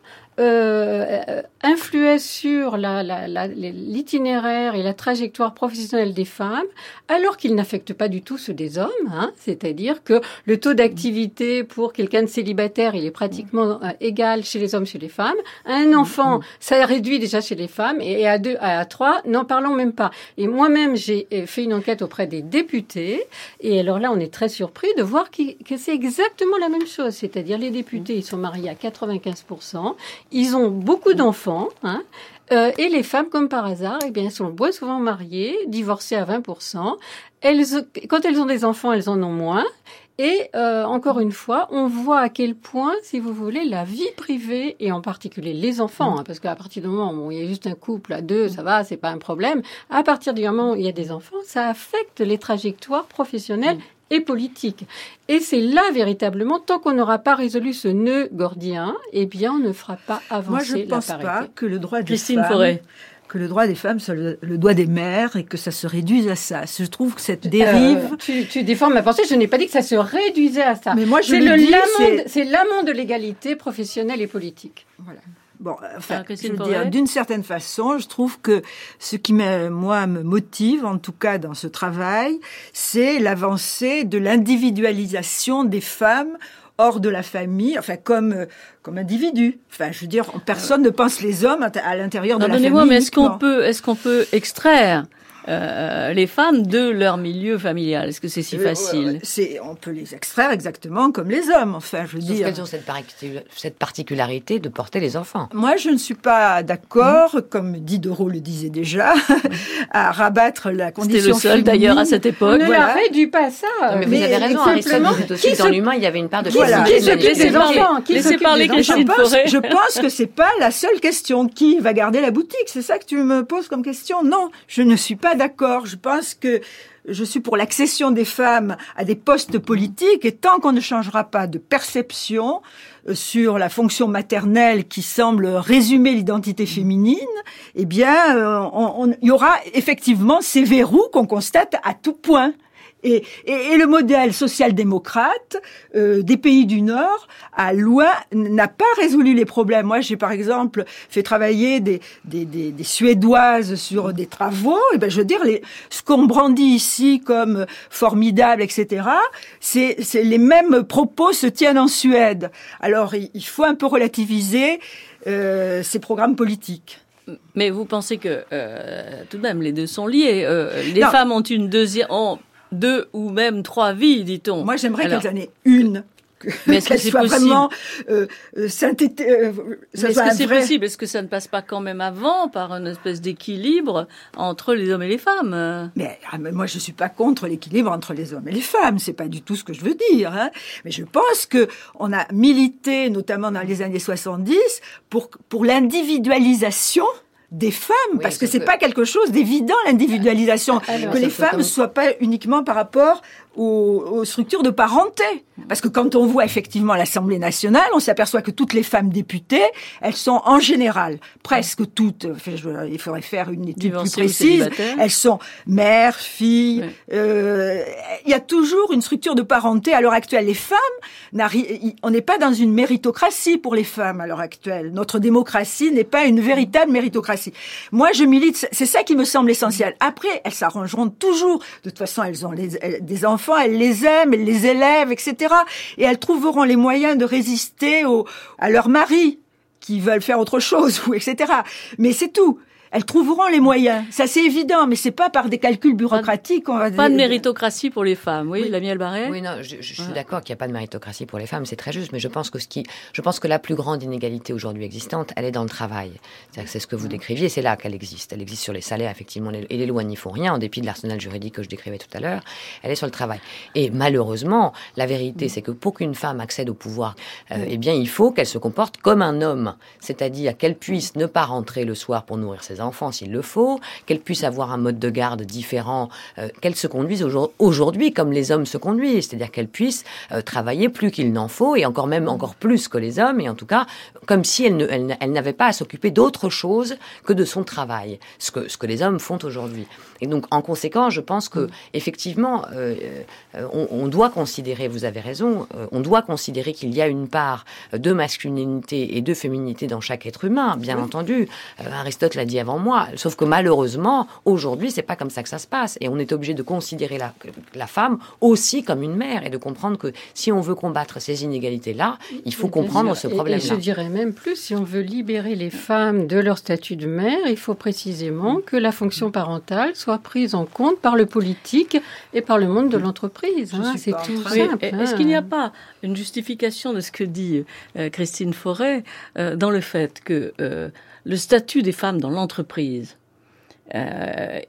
euh, influait sur l'itinéraire la, la, et la trajectoire professionnelle des femmes, alors qu'il n'affecte pas du tout ceux des hommes. Hein, C'est-à-dire que le taux d'activité pour quelqu'un de célibataire, il est pratiquement euh, égal chez les hommes, chez les femmes. Un enfant, ça réduit déjà chez les femmes, et à deux, à trois, n'en parlons même pas. Et moi-même, j'ai euh, fait une enquête auprès des députés, et alors là, on est très surpris de voir que c'est exactement la même chose. C'est-à-dire les députés, ils sont mariés à 95 ils ont beaucoup d'enfants, hein, euh, et les femmes, comme par hasard, eh bien, sont bien souvent mariées, divorcées à 20%. Elles, quand elles ont des enfants, elles en ont moins. Et euh, encore une fois, on voit à quel point, si vous voulez, la vie privée et en particulier les enfants, hein, parce qu'à partir du moment où il y a juste un couple à deux, ça va, c'est pas un problème. À partir du moment où il y a des enfants, ça affecte les trajectoires professionnelles et politique. Et c'est là véritablement, tant qu'on n'aura pas résolu ce nœud gordien, eh bien, on ne fera pas avancer Moi, je ne pense pas que le droit des Christine femmes, que le droit des femmes soit le, droit des mères et que ça se réduise à ça. Je trouve que cette dérive. Euh, tu, tu, déformes ma pensée. Je n'ai pas dit que ça se réduisait à ça. Mais moi, je le, dis, c'est l'amont de l'égalité professionnelle et politique. Voilà. Bon, enfin, je veux dire, d'une certaine façon, je trouve que ce qui, moi, me motive, en tout cas dans ce travail, c'est l'avancée de l'individualisation des femmes hors de la famille, enfin comme comme individus. Enfin, je veux dire, personne ne pense les hommes à l'intérieur de la famille. mais est-ce qu'on peut, est-ce qu'on peut extraire euh, les femmes de leur milieu familial Est-ce que c'est si euh, facile C'est, on peut les extraire exactement comme les hommes. Enfin, je veux dire. Qu'elles ont cette, cette, particularité de porter les enfants. Moi, je ne suis pas d'accord, comme Diderot le disait déjà, à rabattre la condition. C'était le seul d'ailleurs à cette époque. On ne réduit pas ça. mais, vous avez raison. Aristote disait aussi dans l'humain, il y avait une part de voilà. Qui s'occupe des enfants Qui parler je pense, je pense que c'est pas la seule question. Qui va garder la boutique? C'est ça que tu me poses comme question? Non, je ne suis pas d'accord. Je pense que je suis pour l'accession des femmes à des postes politiques et tant qu'on ne changera pas de perception euh, sur la fonction maternelle qui semble résumer l'identité féminine, eh bien, euh, il y aura effectivement ces verrous qu'on constate à tout point. Et, et, le modèle social-démocrate euh, des pays du Nord, à loin, n'a pas résolu les problèmes. Moi, j'ai par exemple fait travailler des, des, des, des, Suédoises sur des travaux. Et ben, je veux dire, les, ce qu'on brandit ici comme formidable, etc., c'est les mêmes propos se tiennent en Suède. Alors, il faut un peu relativiser euh, ces programmes politiques. Mais vous pensez que euh, tout de même les deux sont liés. Euh, les femmes ont une deuxième, ont deux ou même trois vies, dit-on. Moi, j'aimerais qu'elles en aient une. Mais est-ce que c'est vraiment euh, euh, synthétique euh, Est-ce que c'est possible? Est-ce que ça ne passe pas quand même avant par une espèce d'équilibre entre les hommes et les femmes? Ah, mais, moi, je suis pas contre l'équilibre entre les hommes et les femmes. C'est pas du tout ce que je veux dire. Hein. Mais je pense que on a milité, notamment dans les années 70, pour pour l'individualisation des femmes, parce que c'est pas quelque chose d'évident l'individualisation, que les femmes ne soient pas uniquement par rapport aux, structures de parenté. Parce que quand on voit effectivement l'Assemblée nationale, on s'aperçoit que toutes les femmes députées, elles sont en général, presque toutes, il faudrait faire une étude plus précise, elles sont mères, filles, euh, il y a toujours une structure de parenté à l'heure actuelle. Les femmes, on n'est pas dans une méritocratie pour les femmes à l'heure actuelle. Notre démocratie n'est pas une véritable méritocratie. Moi, je milite, c'est ça qui me semble essentiel. Après, elles s'arrangeront toujours. De toute façon, elles ont des enfants elles les aiment, elles les élèvent, etc. Et elles trouveront les moyens de résister au, à leur mari qui veulent faire autre chose, ou etc. Mais c'est tout elles trouveront les moyens. Ça, c'est évident, mais c'est pas par des calculs bureaucratiques. On va pas de méritocratie pour les femmes, oui, la miel Barret. Oui, non, je, suis d'accord qu'il n'y a pas de méritocratie pour les femmes, c'est très juste, mais je pense que ce qui, je pense que la plus grande inégalité aujourd'hui existante, elle est dans le travail. C'est ce que vous décriviez, c'est là qu'elle existe. Elle existe sur les salaires, effectivement, et les lois n'y font rien, en dépit de l'arsenal juridique que je décrivais tout à l'heure. Elle est sur le travail. Et malheureusement, la vérité, c'est que pour qu'une femme accède au pouvoir, euh, eh bien, il faut qu'elle se comporte comme un homme, c'est-à-dire qu'elle puisse ne pas rentrer le soir pour nourrir ses enfants enfants s'il le faut, qu'elle puisse avoir un mode de garde différent, euh, qu'elle se conduise aujourd'hui comme les hommes se conduisent, c'est-à-dire qu'elle puisse euh, travailler plus qu'il n'en faut et encore même encore plus que les hommes et en tout cas comme si elle, elle, n'avait pas à s'occuper d'autre chose que de son travail, ce que, ce que les hommes font aujourd'hui. Et donc en conséquence, je pense que effectivement, euh, on, on, doit considérer, vous avez raison, on doit considérer qu'il y a une part de masculinité et de féminité dans chaque être humain, bien entendu. Aristote l'a dit avant moi. Sauf que malheureusement, aujourd'hui, c'est pas comme ça que ça se passe. Et on est obligé de considérer la, la femme aussi comme une mère et de comprendre que si on veut combattre ces inégalités-là, il faut comprendre ce problème-là. Et, je dirais même plus, si on veut libérer les femmes de leur statut de mère, il faut précisément que la fonction parentale soit prise en compte par le politique et par le monde de l'entreprise. Hein. c'est tout simple. Est-ce qu'il n'y a hein. pas une justification de ce que dit euh, Christine Forêt euh, dans le fait que euh, le statut des femmes dans l'entreprise euh,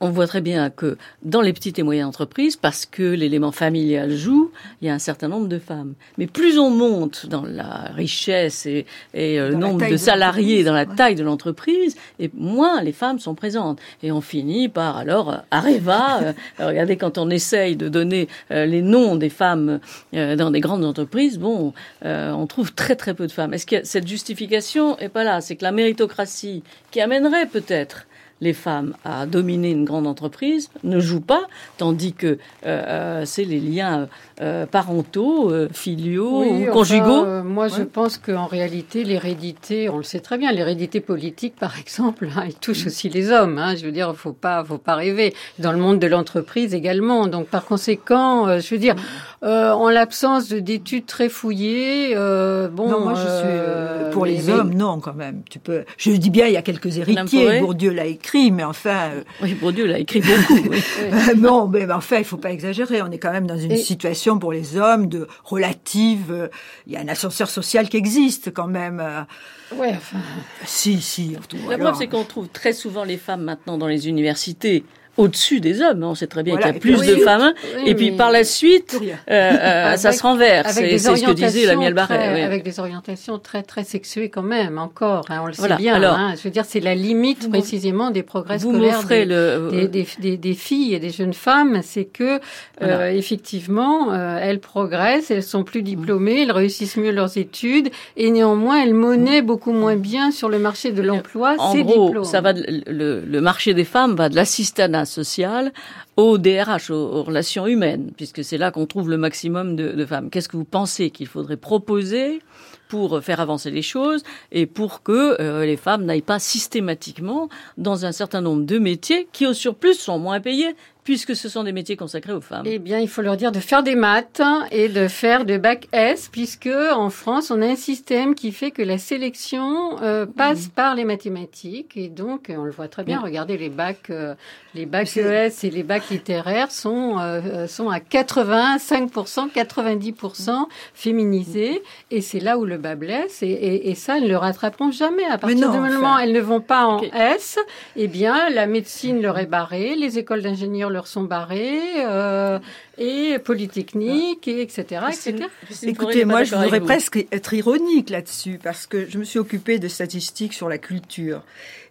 on voit très bien que dans les petites et moyennes entreprises, parce que l'élément familial joue, il y a un certain nombre de femmes. Mais plus on monte dans la richesse et, euh, le nombre de salariés, dans la taille de l'entreprise, et moins les femmes sont présentes. Et on finit par alors Areva. euh, regardez quand on essaye de donner euh, les noms des femmes dans des grandes entreprises, bon, on trouve très très peu de femmes. Est-ce que cette justification est pas là? C'est que la méritocratie qui amènerait peut-être les femmes à dominer une grande entreprise ne jouent pas, tandis que euh, euh, c'est les liens euh, parentaux, filiaux ou conjugaux. moi, je pense qu'en réalité, l'hérédité, on le sait très bien, l'hérédité politique, par exemple, hein, elle touche aussi les hommes. Hein, je veux dire, faut pas, faut pas rêver. Dans le monde de l'entreprise également. Donc, par conséquent, je veux dire, en l'absence d'études très fouillées, bon. Non, moi, je suis pour les, hommes, non, quand même. Tu peux. Je dis bien, il y a quelques héritiers. Bourdieu l'a écrit mais enfin. Euh, oui, Dieu, il a écrit beaucoup. non, mais, enfin, il faut pas exagérer. On est quand même dans une situation pour les hommes de relative. Euh, il y a un ascenseur social qui existe quand même. Euh. Oui, enfin. Si, si. La preuve, c'est qu'on trouve très souvent les femmes maintenant dans les universités au-dessus des hommes. On sait très bien qu'il y a plus de femmes. et puis par la suite, euh, euh, ça se renverse. C'est ce que disait la Miel Barret. Avec des orientations très très sexuées quand même, encore. Hein, on le sait bien. Alors, hein. je veux dire, c'est la limite précisément des progrès scolaires des, le... des, des, des, filles et des jeunes femmes. C'est que euh, effectivement, euh, elles progressent, elles sont plus diplômées, elles réussissent mieux leurs études et néanmoins elles monnaient beaucoup moins bien sur le marché de l'emploi. En gros, ça va le, le marché des femmes va de l'assistanat social au DRH, aux, relations humaines, puisque c'est là qu'on trouve le maximum de, femmes. Qu'est-ce que vous pensez qu'il faudrait proposer pour faire avancer les choses et pour que euh, les femmes n'aillent pas systématiquement dans un certain nombre de métiers qui, au surplus, sont moins payés puisque ce sont des métiers consacrés aux femmes. Eh bien, il faut leur dire de faire des maths et de faire de bac S, puisque en France, on a un système qui fait que la sélection euh, passe par les mathématiques, et donc on le voit très bien. Regardez les bacs, euh, les bacs ES et les bacs littéraires sont euh, sont à 85%, 90% féminisés, et c'est là où le bas blesse, et, et, et, ça, elles ne le rattraperont jamais. À partir du moment où elles ne vont pas en S, eh bien, la médecine leur est barrée, les écoles d'ingénieurs leur sont barrés. Euh, et Polytechnique, et etc. etc. Écoutez, moi, je voudrais presque être ironique là-dessus, parce que je me suis occupée de statistiques sur la culture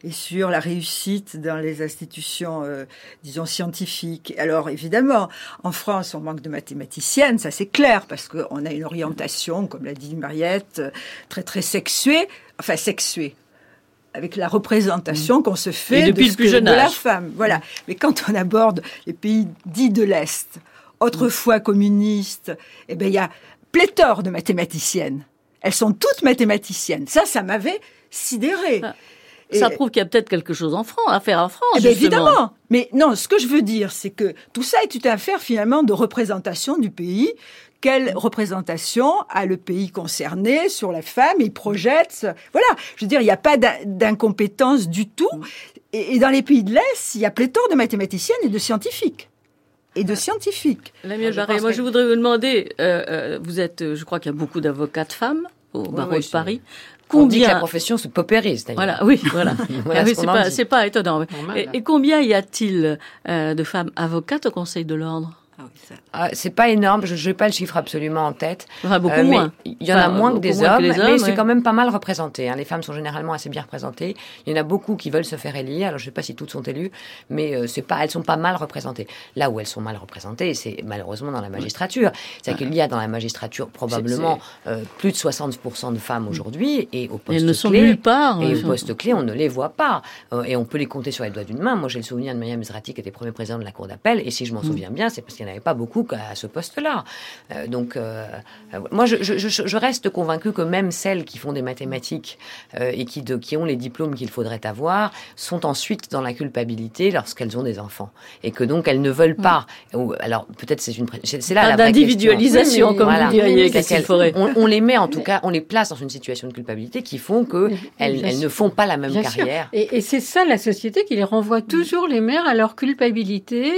et sur la réussite dans les institutions, euh, disons, scientifiques. Alors, évidemment, en France, on manque de mathématiciennes, ça c'est clair, parce qu'on a une orientation, comme l'a dit Mariette, très, très sexuée, enfin, sexuée avec la représentation mmh. qu'on se fait depuis de, le plus jeune de la femme. Voilà. Mmh. Mais quand on aborde les pays dits de l'Est, autrefois mmh. communistes, eh ben, il y a pléthore de mathématiciennes. Elles sont toutes mathématiciennes. Ça, ça m'avait sidéré. Ah. Ça prouve qu'il y a peut-être quelque chose en France, à faire en France. Eh ben, évidemment. Mais non, ce que je veux dire, c'est que tout ça est une affaire finalement de représentation du pays quelle représentation a le pays concerné sur la femme Il projette. Voilà, je veux dire, il n'y a pas d'incompétence du tout. Et, dans les pays de l'Est, il y a pléthore de mathématiciennes et de scientifiques et de scientifiques. Lamiel Barré, moi je voudrais vous demander, euh, euh, vous êtes, je crois qu'il y a beaucoup d'avocats de femmes au barreau de Paris. Combien... On dit que la profession se paupérise, Voilà, oui, voilà. Ah c'est pas, pas, étonnant. Et, et, combien y a-t-il euh, de femmes avocates au Conseil de l'ordre? Ah, c'est pas énorme, je n'ai pas le chiffre absolument en tête. beaucoup euh, moins. Il y en a moins que des hommes, mais c'est quand même pas mal représenté. Hein. Les femmes sont généralement assez bien représentées. Il y en a beaucoup qui veulent se faire élire. Alors je sais pas si toutes sont élues, mais euh, c'est pas, elles sont pas mal représentées. Là où elles sont mal représentées, c'est malheureusement dans la magistrature. C'est-à-dire qu'il y a dans la magistrature probablement euh, plus de 60% de femmes aujourd'hui et au poste elles ne sont nulle part. Et au poste clé, on ne les voit pas. et on peut les compter sur les doigts d'une main. Moi, j'ai le souvenir de Mme Mizrati qui était premier président de la Cour d'appel. Et si je m'en mm. souviens bien, c'est parce qu'il avait pas beaucoup à ce poste-là. Euh, donc, euh, euh, moi, je, je, je, reste convaincue que même celles qui font des mathématiques et qui, de, qui ont les diplômes qu'il faudrait avoir sont ensuite dans la culpabilité lorsqu'elles ont des enfants. Et que donc elles ne veulent pas. Ou, alors peut-être c'est une c'est là la d'individualisation comme vous diriez on, on, les met en tout cas, on les place dans une situation de culpabilité qui font que elles, elles, ne font pas la même carrière. Et, et c'est ça la société qui les renvoie toujours les mères à leur culpabilité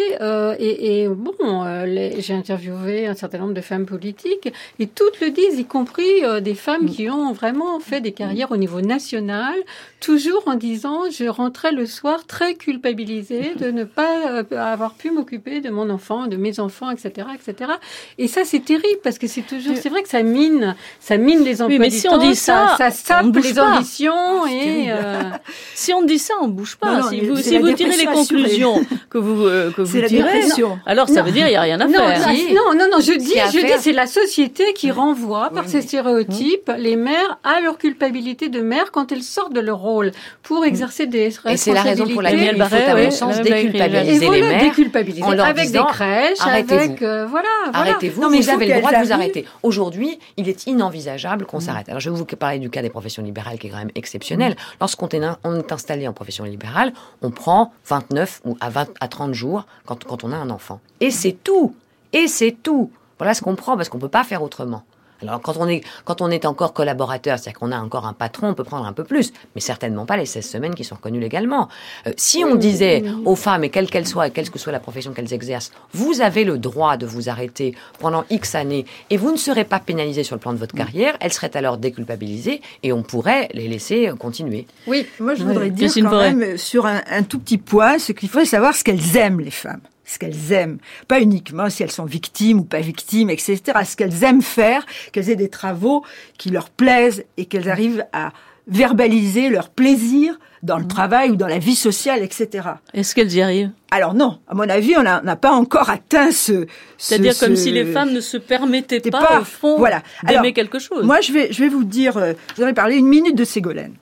et, et, bon, j'ai interviewé un certain nombre de femmes politiques et toutes le disent, y compris euh, des femmes qui ont vraiment fait des carrières au niveau national, toujours en disant je rentrais le soir très culpabilisée de ne pas euh, avoir pu m'occuper de mon enfant, de mes enfants, etc., etc. Et ça c'est terrible parce que c'est toujours, c'est vrai que ça mine, ça mine les emplois mais si on dit ça, ça, sape les ambitions et euh, si on dit ça, on bouge pas. si vous, si vous tirez les conclusions que vous que vous tirez, alors ça veut dire il y a rien à faire. Non, non, non, je dis, je dis, c'est la société qui renvoie par ses stéréotypes les mères à leur culpabilité de mère quand elles sortent de leur rôle pour exercer des responsabilités. Et c'est la raison pour laquelle il faut, à mon sens, déculpabiliser les mères. déculpabiliser. avec des crèches, avec, euh, voilà, Arrêtez-vous. Non, mais vous avez le droit de vous arrêter. Aujourd'hui, il est inenvisageable qu'on mm. s'arrête. Alors, je vais vous parler du cas des professions libérales qui est quand même exceptionnel. Mm. Lorsqu'on est, installé en profession libérale, on prend 29 ou à 20 à 30 jours quand, quand on a un enfant. Et c'est tout. Et c'est tout. Voilà ce qu'on prend parce qu'on ne peut pas faire autrement. Alors quand on est, quand on est encore collaborateur, c'est-à-dire qu'on a encore un patron, on peut prendre un peu plus, mais certainement pas les 16 semaines qui sont reconnues légalement. Euh, si on disait aux femmes, et quelle qu'elle soit, et quelle que soit la profession qu'elles exercent, vous avez le droit de vous arrêter pendant X années et vous ne serez pas pénalisé sur le plan de votre carrière, elles seraient alors déculpabilisées et on pourrait les laisser continuer. Oui, moi je voudrais dire quand même sur un, un tout petit point, c'est qu'il faudrait savoir ce qu'elles aiment les femmes ce qu'elles aiment, pas uniquement si elles sont victimes ou pas victimes, etc., ce qu'elles aiment faire, qu'elles aient des travaux qui leur plaisent et qu'elles arrivent à verbaliser leur plaisir dans le mmh. travail ou dans la vie sociale, etc. Est-ce qu'elles y arrivent? Alors non, à mon avis, on n'a pas encore atteint ce... C'est-à-dire comme si les femmes ne se permettaient pas, au fond, voilà. d'aimer quelque chose. Moi, je vais, je vais vous dire, euh, je voudrais parler une minute de Ségolène.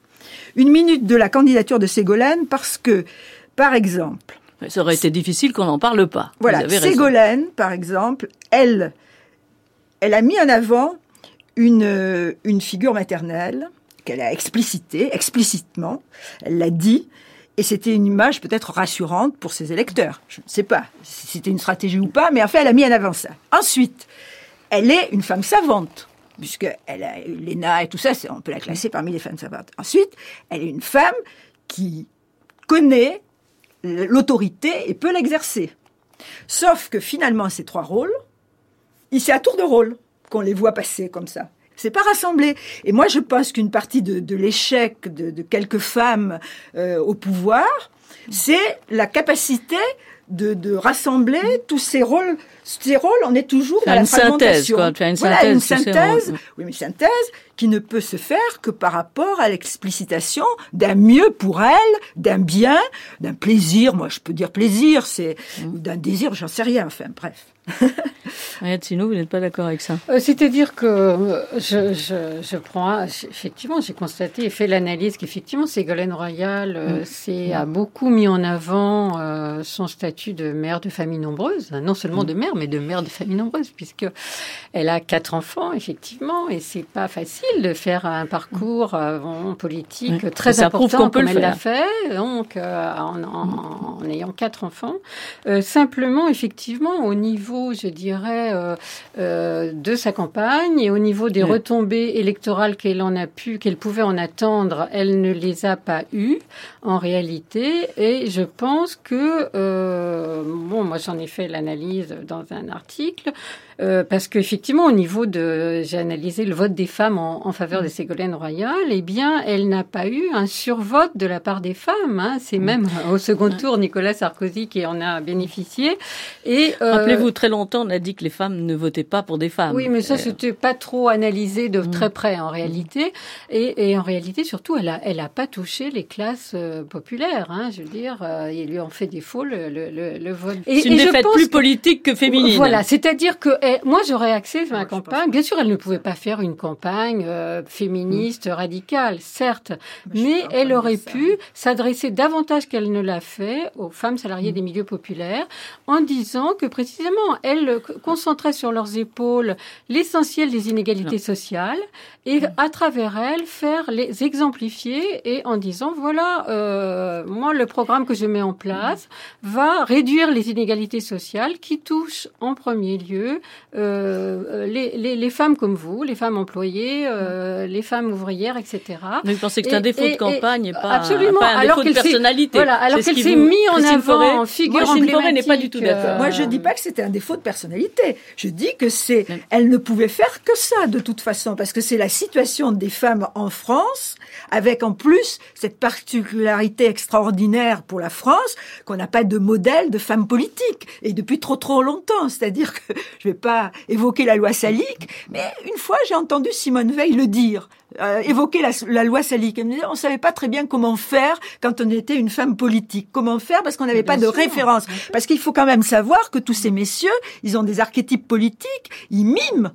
Une minute de la candidature de Ségolène parce que, par exemple, ça aurait été difficile qu'on n'en parle pas. Voilà, Ségolène, par exemple, elle, elle a mis en avant une, une figure maternelle qu'elle a explicité, explicitement, elle l'a dit, et c'était une image peut-être rassurante pour ses électeurs. Je ne sais pas si c'était une stratégie ou pas, mais en fait, elle a mis en avant ça. Ensuite, elle est une femme savante, puisqu'elle a l'ENA et tout ça, on peut la classer parmi les femmes savantes. Ensuite, elle est une femme qui connaît l'autorité et peut l'exercer. Sauf que finalement, ces trois rôles, c'est à tour de rôle qu'on les voit passer comme ça. C'est pas rassemblé. Et moi, je pense qu'une partie de, l'échec de, quelques femmes euh, au pouvoir, c'est la capacité de, de, rassembler tous ces rôles. Ces rôles, on est toujours dans la synthèse, fragmentation. quoi. Tu as une voilà, synthèse, une synthèse. Oui, mais synthèse qui ne peut se faire que par rapport à l'explicitation d'un mieux pour elle, d'un bien, d'un plaisir. Moi, je peux dire plaisir, c'est ou d'un désir, j'en sais rien. Enfin, bref. Mariette Sino, vous n'êtes pas d'accord avec ça. Euh, C'est-à-dire que euh, je, je, je prends, effectivement, j'ai constaté et fait l'analyse qu'effectivement, Ségolène Royal euh, s'est- a beaucoup mis en avant euh, son statut de mère de famille nombreuse, non seulement de mère, mais de mère de famille nombreuse, puisque elle a quatre enfants, effectivement, et c'est pas facile de faire un parcours politique très Ça important qu'on peut comme le elle l'a fait, donc en, en- en ayant quatre enfants. Simplement, effectivement, au niveau, je dirais, euh, euh, de sa campagne et au niveau des Oui. retombées électorales qu'elle en a pu, qu'elle pouvait en attendre, elle ne les a pas eues en réalité. Et je pense que, euh, bon, moi j'en ai fait l'analyse dans un article. Euh, parce qu'effectivement, au niveau de, j'ai analysé le vote des femmes en, en faveur de Ségolène Royal, eh bien, elle n'a pas eu un survote de la part des femmes. Hein. C'est même au second tour Nicolas Sarkozy qui en a bénéficié. Et euh, Rappelez-vous, très longtemps, on a dit que les femmes ne votaient pas pour des femmes. oui, mais ça, Euh, c'était pas trop analysé de Mm. très près en réalité. Et, et en réalité, surtout, elle a, elle a pas touché les classes euh, populaires. Hein, je veux dire, euh, il lui en fait défaut le, le, le, le vote. C'est une et défaite plus que- politique que féminine. Voilà, c'est-à-dire que moi j'aurais accès à ma campagne. Bien sûr, elle ne pouvait pas faire une campagne euh, féministe radicale, certes, mais elle aurait pu s'adresser davantage qu'elle ne l'a fait aux femmes salariées des milieux populaires en disant que précisément elle euh, concentrait sur leurs épaules l'essentiel des inégalités sociales et à travers elle faire les exemplifier et en disant voilà euh, moi le programme que je mets en place va réduire les inégalités sociales qui touchent en premier lieu euh, les, les, les femmes comme vous, les femmes employées, euh, les femmes ouvrières, etc. Mais vous pensez que c'est un défaut et- de campagne et, pas, absolument. pas un alors défaut de personnalité. Voilà, alors qu'elle s'est vous- mis en Christine avant Forêt- en figure Christine Forêt n'est pas du emblématique, tout d'accord. euh, Moi, je dis pas que c'était un défaut de personnalité. Je dis que c'est, elle ne pouvait faire que ça de toute façon, parce que c'est la situation des femmes en France, avec en plus cette particularité extraordinaire pour la France qu'on n'a pas de modèle de femme politique et depuis trop trop longtemps. C'est-à-dire que je vais pas évoquer la loi Salique, mais une fois j'ai entendu Simone Veil le dire. euh, évoquer la, la loi Salique. Elle me disait, on savait pas très bien comment faire quand on était une femme politique. Comment faire parce qu'on n'avait pas de sûr. référence. Parce qu'il faut quand même savoir que tous ces messieurs, ils ont des archétypes politiques, ils miment.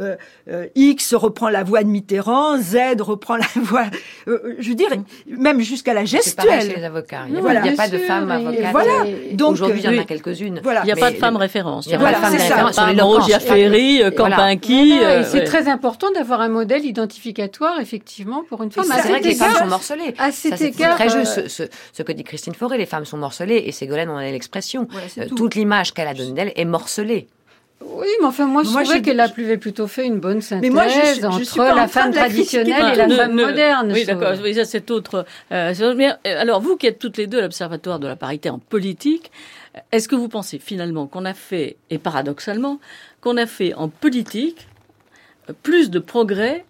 Euh, euh, X reprend la voix de Mitterrand, Z reprend la voix. euh, je veux dire, même jusqu'à la C'est pareil chez les gestuelle. avocats. Il n'y a, Voilà. il y a pas de femmes avocates. voilà. Donc, aujourd'hui, il y en a quelques-unes. Voilà. Il n'y a pas de femme référence. Il n'y a Voilà, pas de c'est femme ça. référence sur Pas l'éloquence. Rogia Ferry, euh, euh, et c'est très important d'avoir un modèle identificatoire, effectivement, pour une femme. C'est vrai que les femmes sont morcelées. à cet égard, très euh, juste ce, que dit Christine Forêt. Les femmes sont morcelées et Ségolène en a l'expression. Euh, toute l'image qu'elle a donnée d'elle est morcelée. Oui, mais enfin, moi, je Moi, trouvais qu'elle a plus- plutôt fait une bonne synthèse Mais moi, je je entre suis la femme la traditionnelle et la Ne- femme ne- moderne. Oui, d'accord. Oui, ça, c'est autre. euh, euh, alors, vous qui êtes toutes les deux à l'Observatoire de la parité en politique, est-ce que vous pensez finalement qu'on a fait, et paradoxalement, qu'on a fait en politique plus de progrès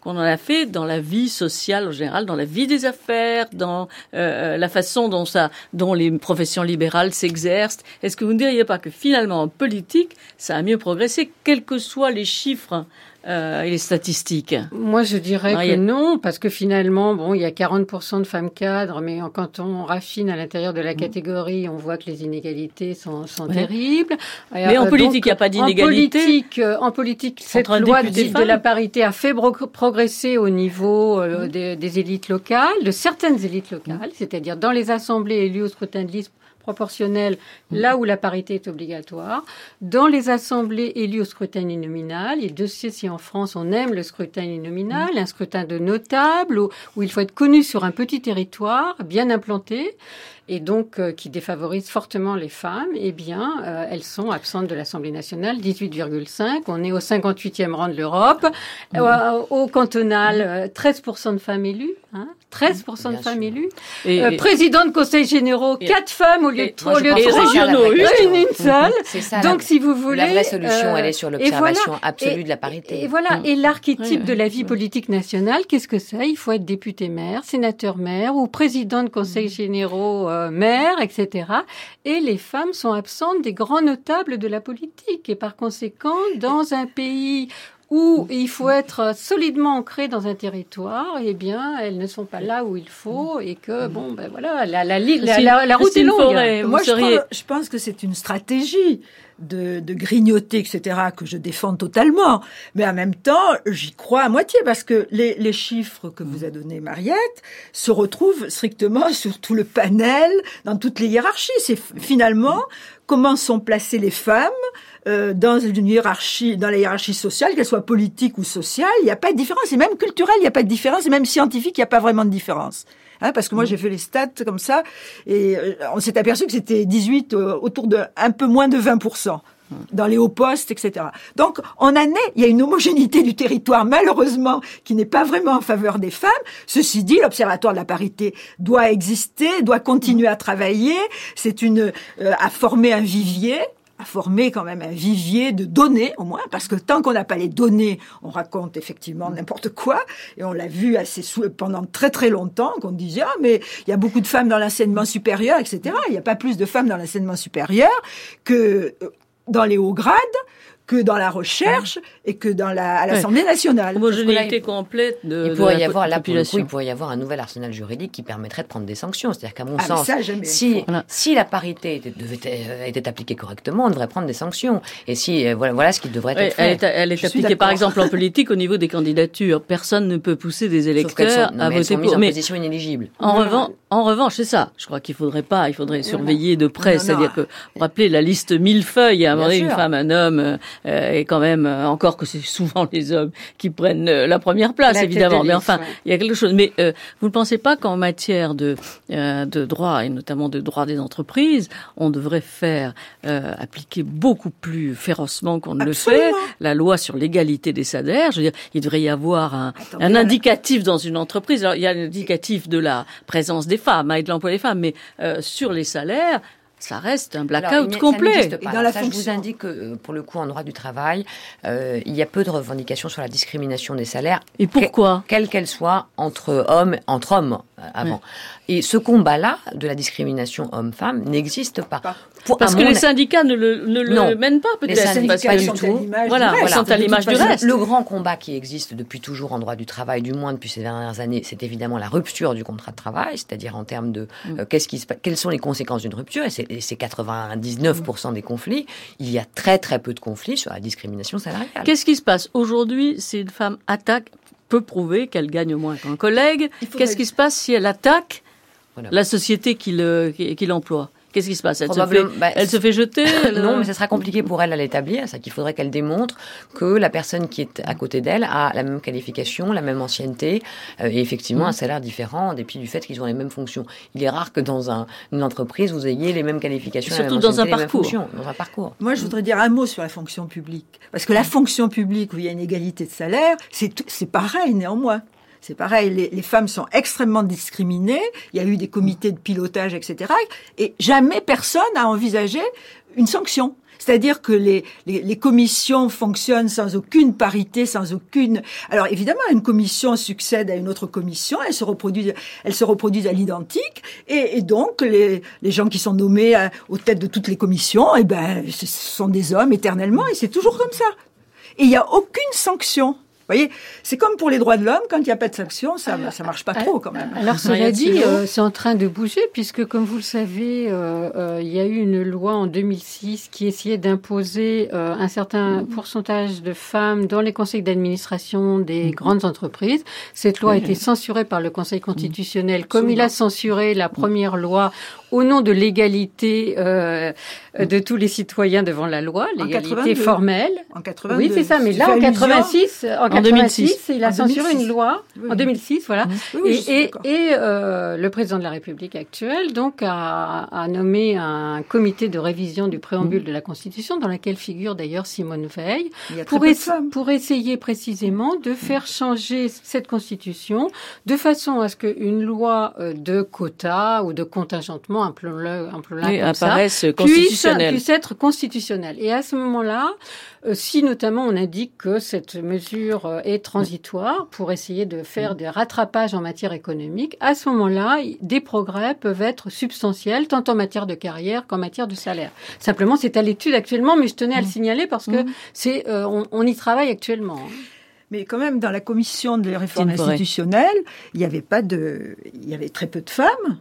qu'on en a fait dans la vie sociale en général, dans la vie des affaires, dans euh, la façon dont ça, dont les professions libérales s'exercent. Est-ce que vous ne diriez pas que finalement en politique, ça a mieux progressé, quels que soient les chiffres euh, et les statistiques Moi, je dirais que non, parce que finalement, bon, il y a 40% de femmes cadres, mais quand on raffine à l'intérieur de la catégorie, on voit que les inégalités sont, sont Ouais. terribles. Mais en Euh, politique, il n'y a pas d'inégalité. En politique, euh, en politique cette loi dite de la parité a fait progresser au niveau euh, des, des élites locales, de certaines élites locales, c'est-à-dire dans les assemblées élues au scrutin de liste proportionnel, là où la parité est obligatoire. Dans les assemblées élues au scrutin uninominal, il deux si en France on aime le scrutin uninominal, un scrutin de notable où, où il faut être connu sur un petit territoire, bien implanté, et donc euh, qui défavorise fortement les femmes, eh bien, euh, elles sont absentes de l'Assemblée nationale, 18,5. On est au 58e rang de l'Europe. Euh, au cantonal, euh, 13% de femmes élues. Hein, 13% de femmes sûr. élues. Et, président de conseils généraux, Et- 4 femmes au lieu de moi, au je lieu de pense que trois. c'est ça la vraie Une, une seule. Ça. Donc, la, si vous voulez. la vraie solution, elle est sur l'observation voilà. absolue de la parité. Et voilà. Mm. Et l'archétype de la vie politique nationale, qu'est-ce que c'est? Il faut être député maire, sénateur maire ou président de conseils généraux euh, euh, maire, etc. Et les femmes sont absentes des grands notables de la politique. Et par conséquent, dans un pays où il faut être solidement ancré dans un territoire, eh bien, elles ne sont pas là où il faut et que, bon, ben voilà, la, la, la, la, route est longue. Moi, je, pense, que c'est une stratégie de, de, grignoter, etc., que je défends totalement. Mais en même temps, j'y crois à moitié parce que les, les chiffres que vous a donnés Mariette se retrouvent strictement sur tout le panel, dans toutes les hiérarchies. C'est finalement comment sont placées les femmes euh, dans une hiérarchie, dans la hiérarchie sociale, qu'elle soit politique ou sociale, il n'y a pas de différence. Et même culturelle, il n'y a pas de différence. Et même scientifique, il n'y a pas vraiment de différence. Hein, parce que moi, mm. j'ai fait les stats comme ça, et euh, on s'est aperçu que c'était 18, euh, autour de un peu moins de 20% mm. dans les hauts postes, etc. Donc, en année, il y a une homogénéité du territoire, malheureusement, qui n'est pas vraiment en faveur des femmes. Ceci dit, l'Observatoire de la parité doit exister, doit continuer à travailler. C'est une, à former un vivier à former quand même un vivier de données au moins, parce que tant qu'on n'a pas les données, on raconte effectivement n'importe quoi, et on l'a vu assez pendant très très longtemps qu'on disait ah mais il y a beaucoup de femmes dans l'enseignement supérieur, etc. Il n'y a pas plus de femmes dans l'enseignement supérieur que euh, dans les hauts grades que dans la recherche et que dans la, à l'Assemblée nationale. Homogénéité complète de, il pourrait de y avoir la population. il pourrait y avoir un nouvel arsenal juridique qui permettrait de prendre des sanctions. C'est-à-dire qu'à mon ah, sens, si, si la parité était, devait, euh, était appliquée correctement, on devrait prendre des sanctions. Et si euh, voilà, voilà ce qui devrait être fait. Elle est, elle est appliquée par exemple en politique au niveau des candidatures. Personne ne peut pousser des électeurs à voter pour. Mais en position inéligible. En revanche, en revanche, c'est ça. Je crois qu'il faudrait pas, il faudrait surveiller de près. C'est-à-dire que, vous rappelez la liste mille feuilles, à un moment une femme, un homme, euh, est quand même euh, encore que c'est souvent les hommes qui prennent euh, la première place, évidemment. mais enfin, il y a quelque chose. Mais euh, vous ne pensez pas qu'en matière de, de droit, et notamment de droit des entreprises, on devrait faire appliquer beaucoup plus férocement qu'on ne le fait la loi sur l'égalité des salaires? Je veux dire, il devrait y avoir un, un indicatif dans une entreprise. Alors, il y a l'indicatif de la présence des femmes hein, et de l'emploi des femmes, mais sur les salaires, ça reste un blackout complet. dans la ça, je vous indique que, euh, pour le coup, en droit du travail, euh, il y a peu de revendications sur la discrimination des salaires. Et pourquoi? Quelle qu'elle soit, entre hommes, entre hommes euh, avant. Et ce combat-là de la discrimination homme-femme n'existe pas. Parce que les syndicats ne le, ne le mènent pas, peut-être. Les syndicats pas du tout. Voilà, ils sont à l'image du reste. Le grand combat qui existe depuis toujours en droit du travail, du moins depuis ces dernières années, c'est évidemment la rupture du contrat de travail, c'est-à-dire en termes de mm. qu'est-ce qui se, quelles sont les conséquences d'une rupture. Et c'est 99% des conflits. Il y a très très peu de conflits sur la discrimination salariale. Qu'est-ce qui se passe? Aujourd'hui si une femme attaque peut prouver qu'elle gagne moins qu'un collègue. Qu'est-ce qui se passe si elle attaque la société qui l'emploie? Qu'est-ce qui se passe? Elle, se fait, bah, elle se fait jeter Non, mais ce sera compliqué pour elle à l'établir. C'est qu'il faudrait qu'elle démontre que la personne qui est à côté d'elle a la même qualification, la même ancienneté euh, et effectivement un mm. salaire différent en dépit du fait qu'ils ont les mêmes fonctions. Il est rare que dans un, une entreprise vous ayez les mêmes qualifications, surtout dans un parcours. dans un parcours. Moi, je voudrais dire un mot sur la fonction publique, parce que la fonction publique où il y a une égalité de salaire, c'est pareil néanmoins. C'est pareil, les, femmes sont extrêmement discriminées. Il y a eu des comités de pilotage, etc. Et jamais personne n'a envisagé une sanction. C'est-à-dire que les, commissions fonctionnent sans aucune parité, sans aucune. Alors évidemment, une commission succède à une autre commission, elle se reproduit, elle se reproduit à l'identique, et, donc les, gens qui sont nommés à, aux têtes de toutes les commissions, eh ben, ce sont des hommes éternellement, et c'est toujours comme ça. Et il n'y a aucune sanction voyez, c'est comme pour les droits de l'homme, quand il n'y a pas de sanction, ça ne marche pas trop quand même. Alors cela dit, euh, c'est en train de bouger, puisque comme vous le savez, euh, euh, il y a eu une loi en 2006 qui essayait d'imposer un certain pourcentage de femmes dans les conseils d'administration des mm-hmm. grandes entreprises. Cette loi a été censurée par le Conseil constitutionnel, comme il a censuré la première loi au nom de l'égalité euh, de tous les citoyens devant la loi, l'égalité formelle. En 82. Oui, c'est ça. Mais là, en 86, en, 86, il a censuré une loi en 2006, voilà. et, et, euh, le président de la République actuelle, donc, a, a, nommé un comité de révision du préambule de la Constitution, dans laquelle figure d'ailleurs Simone Veil, pour, pour essayer précisément de faire changer cette Constitution de façon à ce qu'une loi euh, de quota ou de contingentement un plan comme ça, puisse, puisse, être constitutionnel. Et à ce moment-là, euh, si notamment on indique que cette mesure euh, est transitoire pour essayer de faire des rattrapages en matière économique, à ce moment-là, des progrès peuvent être substantiels, tant en matière de carrière qu'en matière de salaire. Simplement, c'est à l'étude actuellement, mais je tenais à le signaler parce que c'est, euh, on, on, y travaille actuellement. Hein. Mais quand même, dans la commission des réformes institutionnelles, il y avait pas de, il y avait très peu de femmes.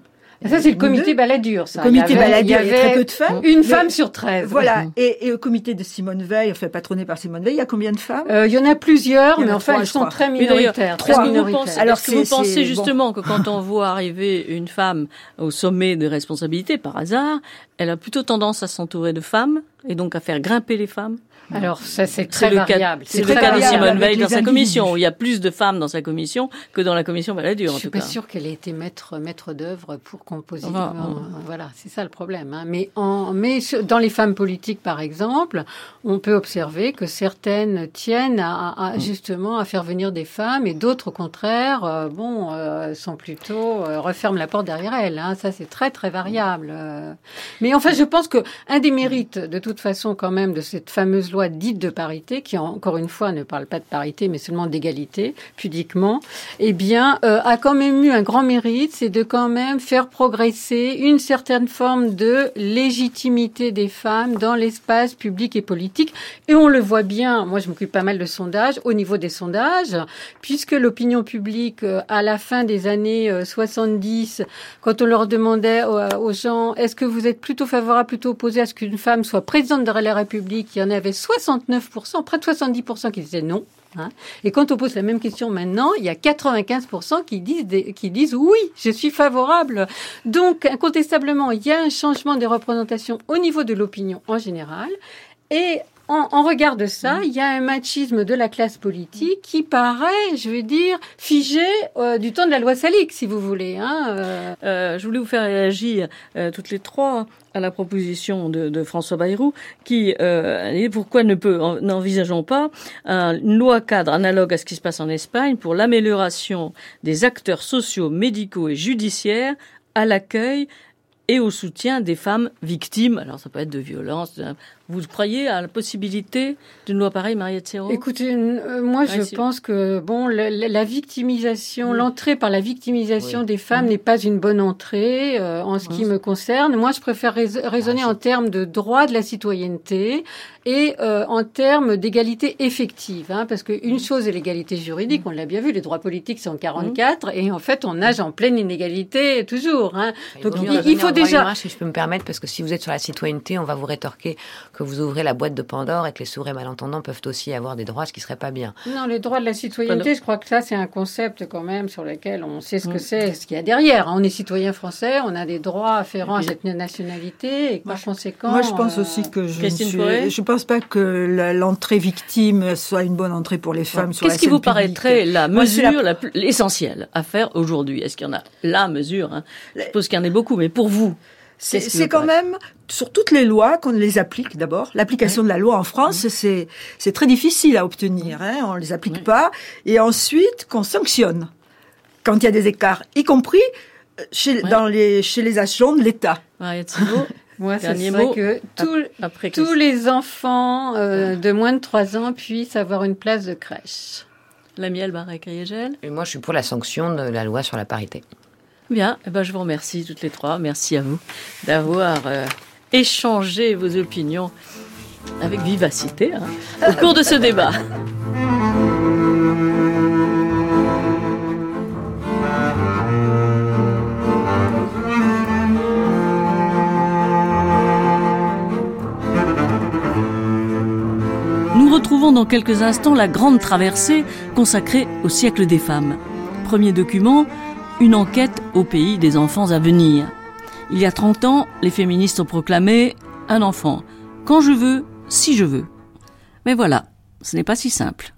Ça, c'est le comité Balladur, ça. comité Balladur, il y avait très peu de femmes. Une femme sur 13. Voilà. Et, et, au comité de Simone Veil, enfin, patronné par Simone Veil, il y a combien de femmes? Euh, Il y en a plusieurs, mais enfin, elles sont très minoritaires. Trois minoritaires. Alors que vous pensez justement que quand on voit arriver une femme au sommet de responsabilité, par hasard, elle a plutôt tendance à s'entourer de femmes et donc à faire grimper les femmes? Alors, ça, c'est très variable. C'est le cas de Simone Veil dans sa commission. Il y a plus de femmes dans sa commission que dans la commission Balladur, en tout cas. Je suis pas sûre qu'elle ait été maître, maître d'œuvre pour composer. Voilà, c'est ça le problème. Hein. Mais, en, mais dans les femmes politiques, par exemple, on peut observer que certaines tiennent à, mm. justement à faire venir des femmes et d'autres, au contraire, euh, bon, euh, sont plutôt euh, referment la porte derrière elles. Hein. Ça, c'est très, très variable. Mais enfin, je pense que un des mérites, de toute façon, quand même, de cette fameuse loi dite de parité, qui encore une fois ne parle pas de parité, mais seulement d'égalité, pudiquement, eh bien, euh, a quand même eu un grand mérite, c'est de quand même faire progresser une certaine forme de légitimité des femmes dans l'espace public et politique. Et on le voit bien, moi je m'occupe pas mal de sondages, au niveau des sondages, puisque l'opinion publique, euh, à la fin des années 70, euh, quand on leur demandait aux gens, est-ce que vous êtes plutôt favorable, plutôt opposé à ce qu'une femme soit présidente de la République, il y en avait 69%, près de 70% qui disaient non. Hein. Et quand on pose la même question maintenant, il y a 95% qui disent, qui disent oui, je suis favorable. Donc, incontestablement, il y a un changement des représentations au niveau de l'opinion en général. Et en, regard de ça, il y a un machisme de la classe politique qui paraît, je veux dire, figé euh, du temps de la loi Salique, si vous voulez. Hein, euh. Euh, je voulais vous faire réagir toutes les trois à la proposition de, François Bayrou, qui euh, pourquoi ne peut n'envisageons pas une loi cadre analogue à ce qui se passe en Espagne pour l'amélioration des acteurs sociaux, médicaux et judiciaires à l'accueil et au soutien des femmes victimes. Alors ça peut être de violences, vous croyez à la possibilité d'une loi pareille, Mariette Serrault Écoutez, euh, moi je pense que bon, la, victimisation, l'entrée par la victimisation des femmes n'est pas une bonne entrée euh, en ce qui me concerne. Moi, je préfère raisonner en termes de droit de la citoyenneté et euh, en termes d'égalité effective, hein, parce qu'une chose est l'égalité juridique, on l'a bien vu, les droits politiques sont 44 et en fait on nage en pleine inégalité toujours. Hein. Donc il, faut déjà. Si je peux me permettre, parce que si vous êtes sur la citoyenneté, on va vous rétorquer que vous ouvrez la boîte de Pandore et que les sourds malentendants peuvent aussi avoir des droits, ce qui serait pas bien. Non, les droits de la citoyenneté, je crois que ça, c'est un concept quand même sur lequel on sait ce que mm. c'est, ce qu'il y a derrière. On est citoyen français, on a des droits afférents à cette nationalité et par conséquent. Moi, je pense euh, aussi que je ne je pense pas que l'entrée victime soit une bonne entrée pour les femmes sur Qu'est-ce qui vous paraîtrait la mesure l'essentielle à faire aujourd'hui? Est-ce qu'il y en a la mesure hein? Je suppose qu'il y en a beaucoup, mais pour vous, c'est quand même sur toutes les lois qu'on les applique d'abord. L'application de la loi en France, c'est c'est très difficile à obtenir. Hein, on les applique pas, et ensuite qu'on sanctionne quand il y a des écarts, y compris euh, chez dans les chez les agents de l'État. Moi, c'est vrai que tous les enfants euh, de moins de 3 ans puissent avoir une place de crèche. La miel, Barré Gel. Et moi, je suis pour la sanction de la loi sur la parité. Bien, eh ben, je vous remercie toutes les trois. Merci à vous d'avoir euh, échangé vos opinions avec vivacité hein, au cours de ce débat. Nous retrouvons dans quelques instants la grande traversée consacrée au siècle des femmes. Premier document, une enquête au pays des enfants à venir. Il y a 30 ans, les féministes ont proclamé un enfant, quand je veux, si je veux. Mais voilà, ce n'est pas si simple.